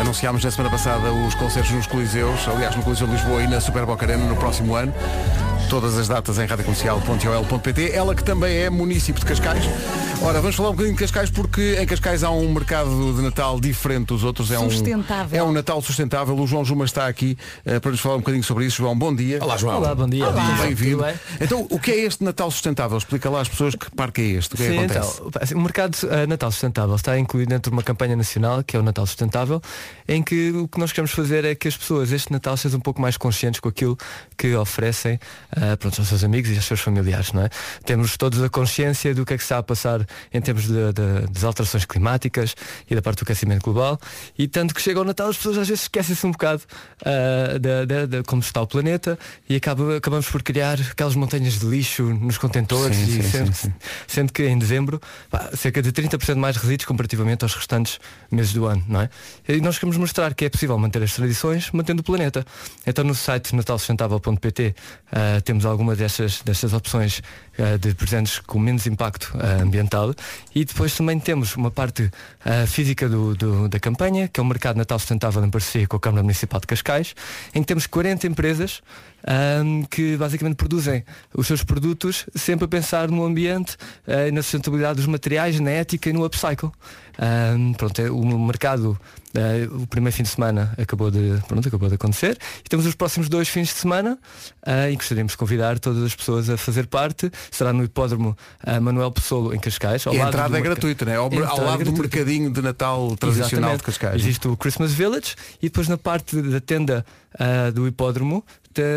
Anunciámos na semana passada os concertos nos Coliseus, aliás no Coliseu de Lisboa e na Super Boca Arena no próximo ano. Todas as datas em radiocomercial.ol.pt Ela que também é município de Cascais. Ora, vamos falar um bocadinho de Cascais porque em Cascais há um mercado de Natal diferente dos outros. É um, Sustentável. é um Natal sustentável. O João Juma está aqui eh, para nos falar um bocadinho sobre isso. João, bom dia. Olá, João. Olá, bom dia. Bem-vindo. Então, o que é este Natal sustentável? Explica lá às pessoas que parque é este. O que é que Sim, acontece? então, assim, o mercado eh, Natal Sustentável está incluído dentro de uma campanha nacional, que é o Natal Sustentável, em que o que nós queremos fazer é que as pessoas este Natal sejam um pouco mais conscientes com aquilo que oferecem eh, pronto, aos seus amigos e aos seus familiares. Não é? Temos todos a consciência do que é que está a passar em termos de, de- das alterações climáticas e da parte do aquecimento global, e tanto que chega ao Natal as pessoas às vezes esquecem-se um bocado da- da- da- como está o planeta e acaba- acabamos por criar aquelas montanhas de lixo nos contentores Sim, e sim, sendo, sim, sendo que em dezembro pá, cerca de 30% mais resíduos comparativamente aos restantes meses do ano, não é? E nós queremos mostrar que é possível manter as tradições mantendo o planeta. Então no site natalsustentável.pt ah, temos algumas destas, destas opções ah, de presentes com menos impacto ah, ambiental e depois também temos uma parte ah, física do, do- da campanha, que é o Mercado Natal Sustentável em parceria com a Câmara Municipal de Cascais, em que temos 40 empresas ahm, que basicamente produzem os seus produtos sempre a pensar no ambiente, eh, na sustentabilidade dos materiais, na ética e no upcycle. Ahm, pronto, é, o mercado, eh, o primeiro fim de semana acabou de, pronto, acabou de acontecer e temos os próximos dois fins de semana eh, e gostaríamos de convidar todas as pessoas a fazer parte. Será no hipódromo eh, Manuel Pessoa em Cascais. ao E a lado entrada é gratuita, né? Ao, ao entrada é lado do mercadinho de Natal tradicional Exatamente. de Cascais. Existe o Christmas Village e depois na parte da tenda ah, do hipódromo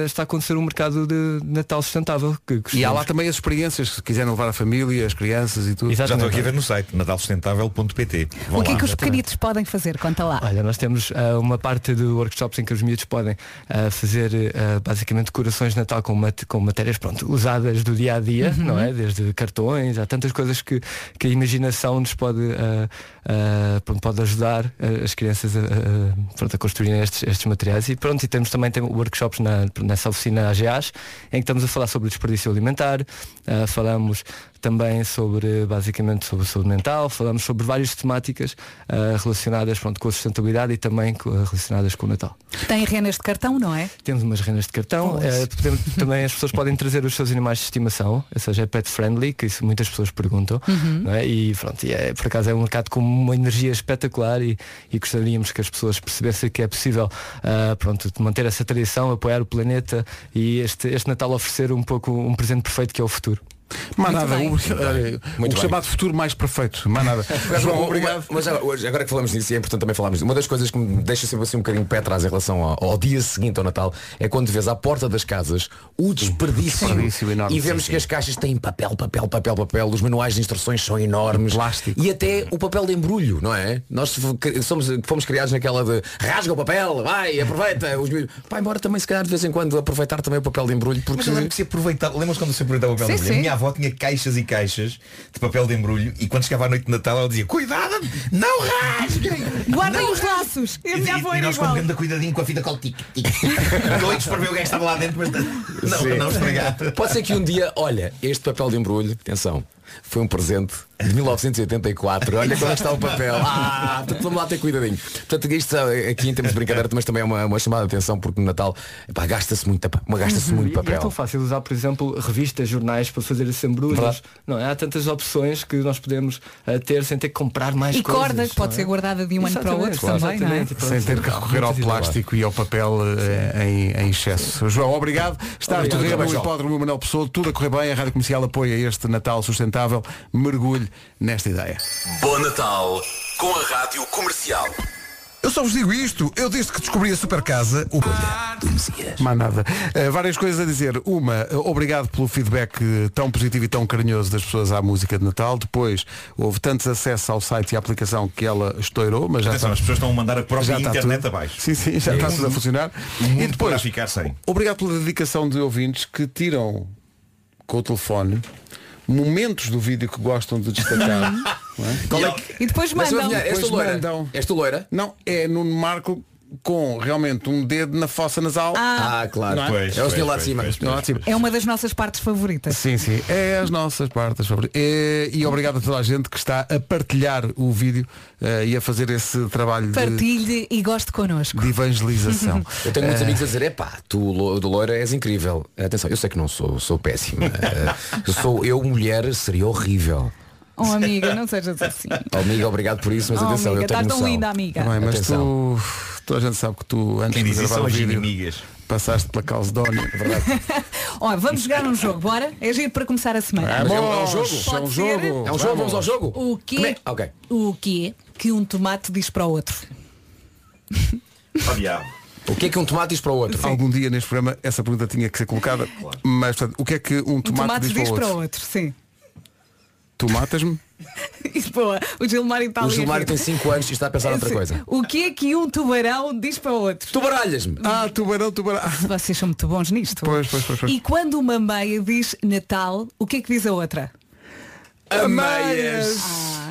está a acontecer um mercado de Natal sustentável. Que E há lá também as experiências, se quiserem levar a família, as crianças e tudo. Já estou aqui a ver no site, natalsustentável.pt. O que é que os pequenitos podem fazer? Conta lá. Olha, nós temos ah, uma parte de workshops em que os miúdos podem ah, fazer ah, basicamente decorações de Natal com, mat- com matérias pronto, usadas do dia a dia, Uhum. não é? Desde cartões, há tantas coisas que, que a imaginação nos pode, pronto, pode ajudar as crianças a, a, pronto, a construírem estes, estes materiais. E pronto, e temos também tem workshops na, nessa oficina AGAs, em que estamos a falar sobre o desperdício alimentar, ah, falamos também sobre basicamente sobre saúde mental, falamos sobre várias temáticas ah, relacionadas pronto, com a sustentabilidade e também co- relacionadas com o Natal. Tem renas de cartão, não é? Temos umas rendas de cartão, Pois. eh, podemos- também as pessoas podem trazer os seus animais de estimação, ou seja, é pet friendly, que isso muitas pessoas perguntam, Uhum. não é? e pronto, e é, por acaso é um mercado com uma energia espetacular e, e gostaríamos que as pessoas percebessem que é possível ah, pronto, manter essa tradição, apoiar o planeta e este, este Natal oferecer um pouco um presente perfeito que é o futuro. Mais nada, o, o chamado futuro mais perfeito. Mais nada. Mas, João, obrigado. Mas agora, agora que falamos nisso, e é importante também falarmos. Uma das coisas que me deixa sempre assim um bocadinho pé atrás em relação ao, ao dia seguinte ao Natal é quando vês à porta das casas o desperdício. Desperdício enorme, e vemos sim, que as caixas têm papel, papel, papel, papel, os manuais de instruções são enormes. Plástico. E até o papel de embrulho, não é? Nós somos, fomos criados naquela de rasga o papel, vai, aproveita. Os. Pá, embora também se calhar de vez em quando aproveitar também o papel de embrulho, porque Mas lembro que se aproveitava, lembras quando se aproveitava o papel Sim, de embrulho? Avó tinha caixas e caixas de papel de embrulho e quando chegava à noite de Natal ela dizia, cuidado, não rasguem! Guardem não os laços. E e, e nós igual. com grande cuidadinho com a fita tic. Doidos para ver o que que estava lá dentro, mas não, Sim. não estragar. Pode ser que um dia, olha, este papel de embrulho, atenção, foi um presente de 1984. Olha como é está o papel. Ah, portanto, vamos lá ter cuidadinho. Portanto, isto eh, aqui em termos de brincadeira, mas também é uma, uma chamada de atenção porque no Natal gasta-se muito, pa- gasta-se muito E é papel. tão fácil usar, por exemplo, revistas, jornais para fazer. Verdade. Não, é? há tantas opções que nós podemos eh, ter sem ter que comprar mais E coisas. corda que pode é? ser guardada de um ano para o outro Exatamente, também, não é? Sem ter que recorrer ao plástico e ao papel eh, em, em excesso. João, obrigado. Está a Obrigado, correr no João. Hipódromo Manuel Pessoa, tudo a correr bem. A Rádio Comercial apoia este Natal sustentável. Mergulhe nesta ideia. Bom Natal com a Rádio Comercial. Eu só vos digo isto, eu desde que descobri a super casa, o Mais nada. Eh, várias coisas a dizer. Uma, eh, obrigado pelo feedback eh, tão positivo e tão carinhoso das pessoas à música de Natal. Depois, houve tantos acessos ao site e à aplicação que ela estourou, mas já Atenção, está, as pessoas estão a mandar a própria internet tudo. abaixo. Sim, sim, já É está tudo a funcionar. E depois, ficar sem. Obrigado pela dedicação de ouvintes que tiram com o telefone momentos do vídeo que gostam de destacar. não é? Qual é que- E depois Mas, mandam. És tu Depois loira? mandam. És tu loira? Não, é Nuno Marco com realmente um dedo na fossa nasal. Ah, claro. Não é? Pois, É o senhor lá de cima. de. É uma das nossas partes favoritas. Sim, sim. É as nossas partes favoritas. E, e obrigado a toda a gente que está a partilhar o vídeo eh, e a fazer esse trabalho de, Partilhe e goste connosco. de evangelização. Eu tenho muitos Eh, amigos a dizer, epá, tu do loira és incrível. Atenção, eu sei que não sou, sou péssima. Eh, eu sou eu, mulher, seria horrível. Oh amiga, não sejas assim. Oh, amiga, obrigado por isso, mas Oh, atenção, amiga, eu tenho estás tão noção. linda, amiga. Não é, mas Atenção. tu, toda a gente sabe que tu antes Quem de diz gravar são o vídeo inimigas. passaste pela Calcedónia. Verdade. Ó, vamos jogar um jogo, bora? É giro para começar a semana. Mas é um- é um jogo? É um jogo. É um jogo, vamos ao jogo? O quê? É? Ok. O quê que um tomate diz para o outro? Oh, diabo. O que é que um tomate diz para o outro? Algum dia neste programa essa pergunta tinha que ser colocada. Mas portanto, o que é que um Um tomate, diz, para o outro? sim. Tu matas-me? Boa. O Gilmário está O Gilmário rir. tem 5 anos e está a pensar noutra Sim. coisa. O que é que um tubarão diz para outro? Tu baralhas-me. Ah, tubarão, tubarão. Vocês são muito bons nisto. Pois, pois, pois, pois. E quando uma meia diz Natal, o que é que diz a outra? Ameias.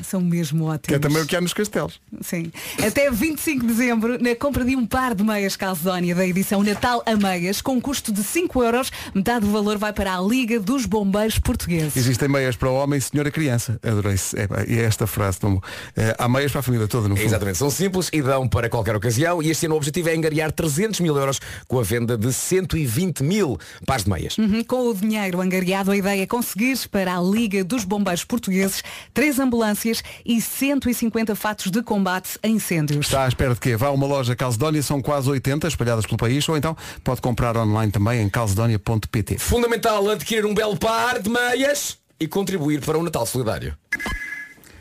São mesmo ótimos. Que é também o que há nos castelos. Sim. Até 25 de dezembro, na compra de um par de meias Calcedónia da edição Natal a Meias, com custo de 5 euros, metade do valor vai para a Liga dos Bombeiros Portugueses. Existem meias para o homem e senhora criança. Adorei-se. É, pá, e é esta frase boa. É, há meias para a família toda, no fundo. Exatamente, são simples e dão para qualquer ocasião e este ano o objetivo é angariar 300 mil euros com a venda de 120 mil pares de meias. Uhum, Com o dinheiro angariado, a ideia é conseguir para a Liga dos Bombeiros Portugueses três ambulâncias e 150 fatos de combate a incêndios. Está à espera de quê? Vá a uma loja Calcedónia, são quase 80 espalhadas pelo país, ou então pode comprar online também em calcedonia.pt. Fundamental adquirir um belo par de meias e contribuir para um Natal solidário.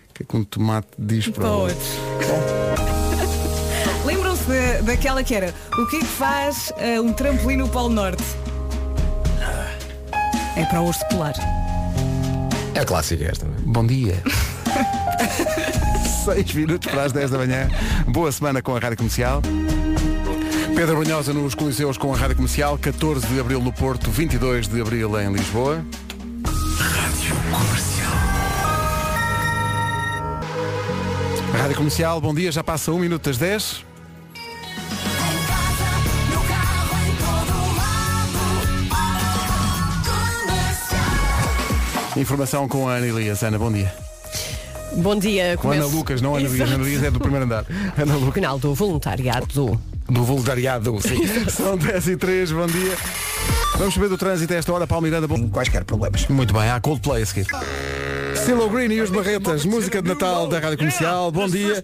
O que é que um tomate diz para o outro? Lembram-se da- daquela que era o que é que faz eh, um trampolim no Polo Norte? É para o urso polar. É clássica esta. não é? Bom dia. 6 minutos para as 10 da manhã. Boa semana com a Rádio Comercial. Pedro Brunhosa nos Coliseus com a Rádio Comercial, 14 de Abril no Porto, 22 de Abril em Lisboa. Rádio Comercial. Rádio Comercial, bom dia, já passa 1 minuto das 10. Informação com a Ana Elias. Ana, bom dia. Bom dia. Com a Ana começo- Lucas, não Ana. Exato. Ana Elias é do primeiro andar. Ana Lucas. Final do voluntariado. Do voluntariado, sim. São 10 e 3, bom dia. Vamos saber do trânsito a esta hora, Paulo Miranda. Bom... Quaisquer problemas. Muito bem, há Coldplay a seguir. Silo Green e os Barretas, música de Natal da Rádio Comercial. Bom dia.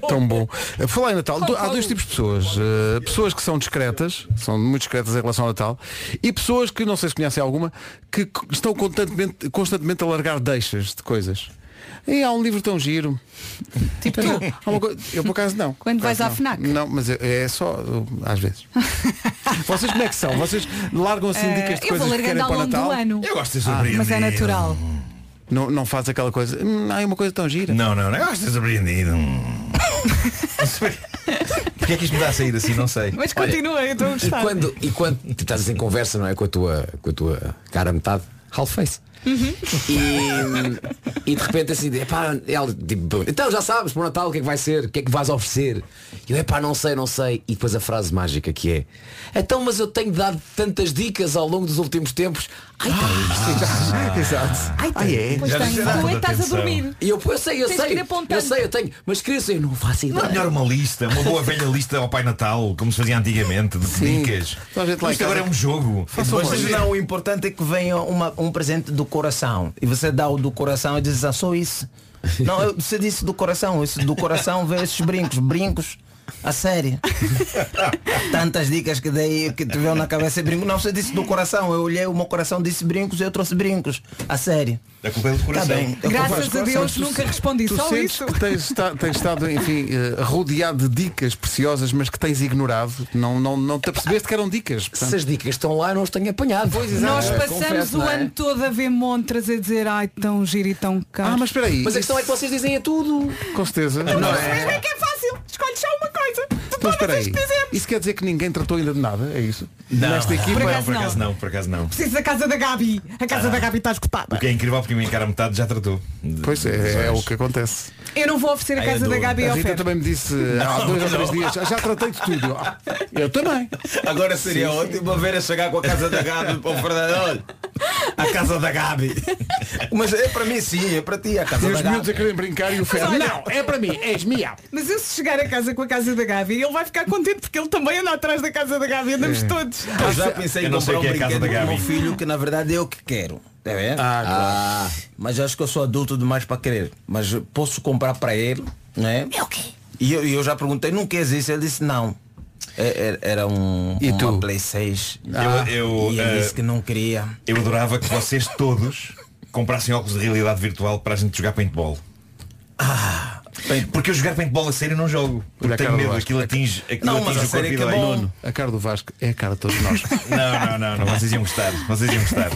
Tão bom. Eh, Falar em Natal, há dois tipos de pessoas. Eh, pessoas que são discretas, são muito discretas em relação ao Natal, e pessoas que, não sei se conhecem alguma, que estão constantemente, constantemente a largar deixas de coisas. E há um livro tão giro. Tipo Há tu. Eu por acaso não. Quando vais à FNAC? Não, não mas é, é só uh, às vezes. Vocês como é que são? Vocês largam assim Eh, dicas de eu vou coisas que querem para o Natal? do ano. Eu gosto de ser Ah, surpreendido. Mas é natural. Não, não faz aquela coisa. Hum, há uma coisa tão gira. Não, não, não. Eu gosto de ser surpreendido. Porquê é que isto me dá a sair assim? Não sei. Mas continua, eu estou a E gostar. quando, e quando estás em conversa, não é? Com a tua, com a tua cara metade, half face. Uhum. E, e de repente assim, epá, ela, tipo, então já sabes para o Natal o que é que vai ser, o que é que vais oferecer. E eu, epá, não sei, não sei. E depois a frase mágica que é, então mas eu tenho dado tantas dicas ao longo dos últimos tempos, Exato. Ai, Ah, é? Pois Já tem. disse nada Tu é estás a atenção. dormir. E eu, eu sei, eu Tens sei, eu sei, eu tenho, mas criança eu não faço Não é ideia. melhor uma lista, uma boa velha lista ao Pai Natal, como se fazia antigamente, de Sim. dicas. Isto agora é um jogo. Vocês não, o importante é que venha uma- um presente do coração. E você dá o do coração e diz, ah, só isso. Não, eu- você disse do coração. Esse do coração vê esses brincos. Brincos. A sério. Tantas dicas que dei que te veio na cabeça e brinco. Não, você disse do coração. Eu olhei, o meu coração disse brincos e eu trouxe brincos. A sério. A culpa é do Tá coração. bem. Eu Graças a Deus nunca respondi Tu só sentes isso. que tens, esta- tens estado, enfim, eh, rodeado de dicas preciosas, mas que tens ignorado. Não, não, não te apercebeste que eram dicas. portanto- Se as dicas estão lá, não os tenho apanhado. Nós É, passamos confesso, o não é? ano todo a ver montras a dizer ai tão giro e tão caro. Ah, mas espera aí. Mas a questão é que vocês dizem é tudo. Com certeza. Não é? que é Então espera todas aí. as que fizemos. Isso quer dizer que ninguém tratou ainda de nada? É isso? Não, Nesta equipa. Por não, acaso por não. acaso não, por acaso não. Preciso da casa da Gabi. A casa da Gabi está esgotada. O que é incrível porque a cara metade já tratou. de- Pois é, é o que acontece. Eu não vou oferecer a Ai, casa da adoro. Gabi A ao Rita Fer. também me disse há dois ou três dias, já tratei de tudo. Ah, Eu também. Agora seria ótimo ver a chegar com a casa da Gabi para o Fernando. Olha, a casa da Gabi. Mas é para mim sim, é para ti a casa E da os miúdos Gabi. a querem brincar e o Fer. olha- Não, é para mim, és minha. Mas eu se chegar a casa com a casa da Gabi, ele vai ficar contente porque ele também anda atrás da casa da Gabi. Andamos todos. Eu já pensei Eu em não sei comprar um o que é a casa brinquedo da para o meu Gabi. filho que na verdade é o que quero. Tá vendo? Ah, Mas acho que eu sou adulto demais para querer. Mas posso comprar para ele, né? É o quê? E eu, eu já perguntei, não queres isso? Ele disse não. É- é- Era um E uma tu? Play 6. Eu, eu, e ele eh, disse que não queria. eu adorava que vocês todos comprassem óculos de realidade virtual para a gente jogar paintball. Porque eu jogar paintball a sério não jogo. Porque tenho medo, aquilo atinge, aquilo Não, mas atinge a o corpo sério e que é. Nuno, a cara do Vasco é a cara de todos nós. Não, não, não, não, vocês iam gostar. Vocês iam gostar.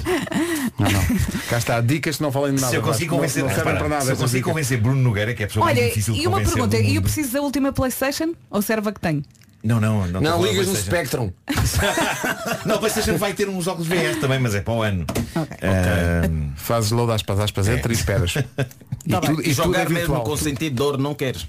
Não, não. Cá está, dicas que não falem de nada. Se eu Vasco. convencer, não, não repara, para nada. se eu dicas. convencer Bruno Nogueira, que é a pessoa mais Olha, difícil de e uma convencer pergunta, e eu preciso da última Playstation? Ou serve a que tenho? Não, não, não. Não a ligas no. Spectrum. Não, a PlayStation vai ter uns óculos VR também, mas é para o ano. Ok. Ahm, Fazes load aspas, aspas, entra e esperas. E Tá tudo, e tudo é Jogar mesmo virtual. com sentir dor não queres.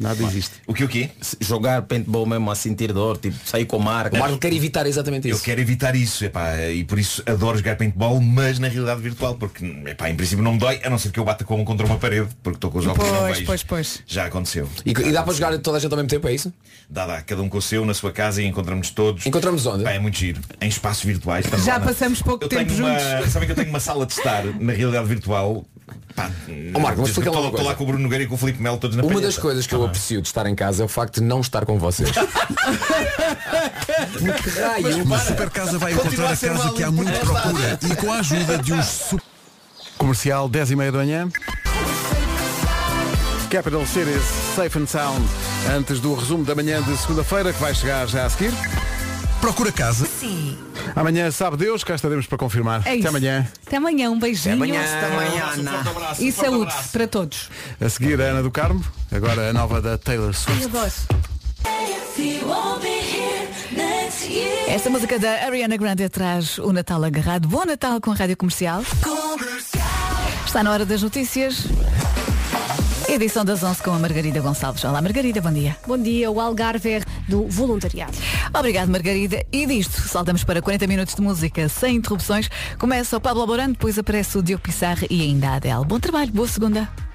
Nada existe. o que o quê? Jogar paintball mesmo a sentir dor, tipo, sair com marca. O Marco quer evitar exatamente Eu isso. quero evitar isso, epá, e por isso adoro jogar paintball, mas na realidade virtual, porque epá, em princípio não me dói, a não ser que eu bata como contra uma parede, porque estou com os óculos não Pois, vejo. pois, pois. Já aconteceu. E, e dá para jogar toda a gente ao mesmo tempo, é isso? Dá, dá, cada um com o seu, na sua casa e encontramos todos. Encontramos onde? Pá, é muito giro. Em espaços virtuais. estamos Já lá na- passamos pouco eu tempo tenho uma, juntos. Sabem que eu tenho uma sala de estar na realidade virtual. Pá, Ó, Marco, mas estou lá com o Bruno Nogueira e com o Filipe Melo todos na Uma palheta. das coisas que eu. Aprecio de estar em casa é o facto de não estar com vocês. Porque raio, Uma super casa vai encontrar a casa que há muito procura e com a ajuda de uns super... Comercial, 10 e meia da manhã. Capital Cities, Safe and Sound. Antes do resumo da manhã de segunda-feira, que vai chegar já a seguir. Procura casa. Amanhã, sabe Deus, cá estaremos para confirmar. É Até isso. amanhã. Até amanhã, um beijinho. amanhã, Ana. E saúde para todos. A seguir, a Ana do Carmo. Agora a nova da Taylor Swift. É Esta música da Ariana Grande traz o Natal agarrado. Bom Natal com a Rádio Comercial. Está na hora das notícias. Edição das 11 com a Margarida Gonçalves. Olá, Margarida, bom dia. Bom dia, o Algarve é do voluntariado. Obrigado, Margarida. E disto, saltamos para 40 minutos de música sem interrupções. Começa o Pablo Alborán, depois aparece o Diogo Pissarra e ainda a Adele. Bom trabalho, boa segunda.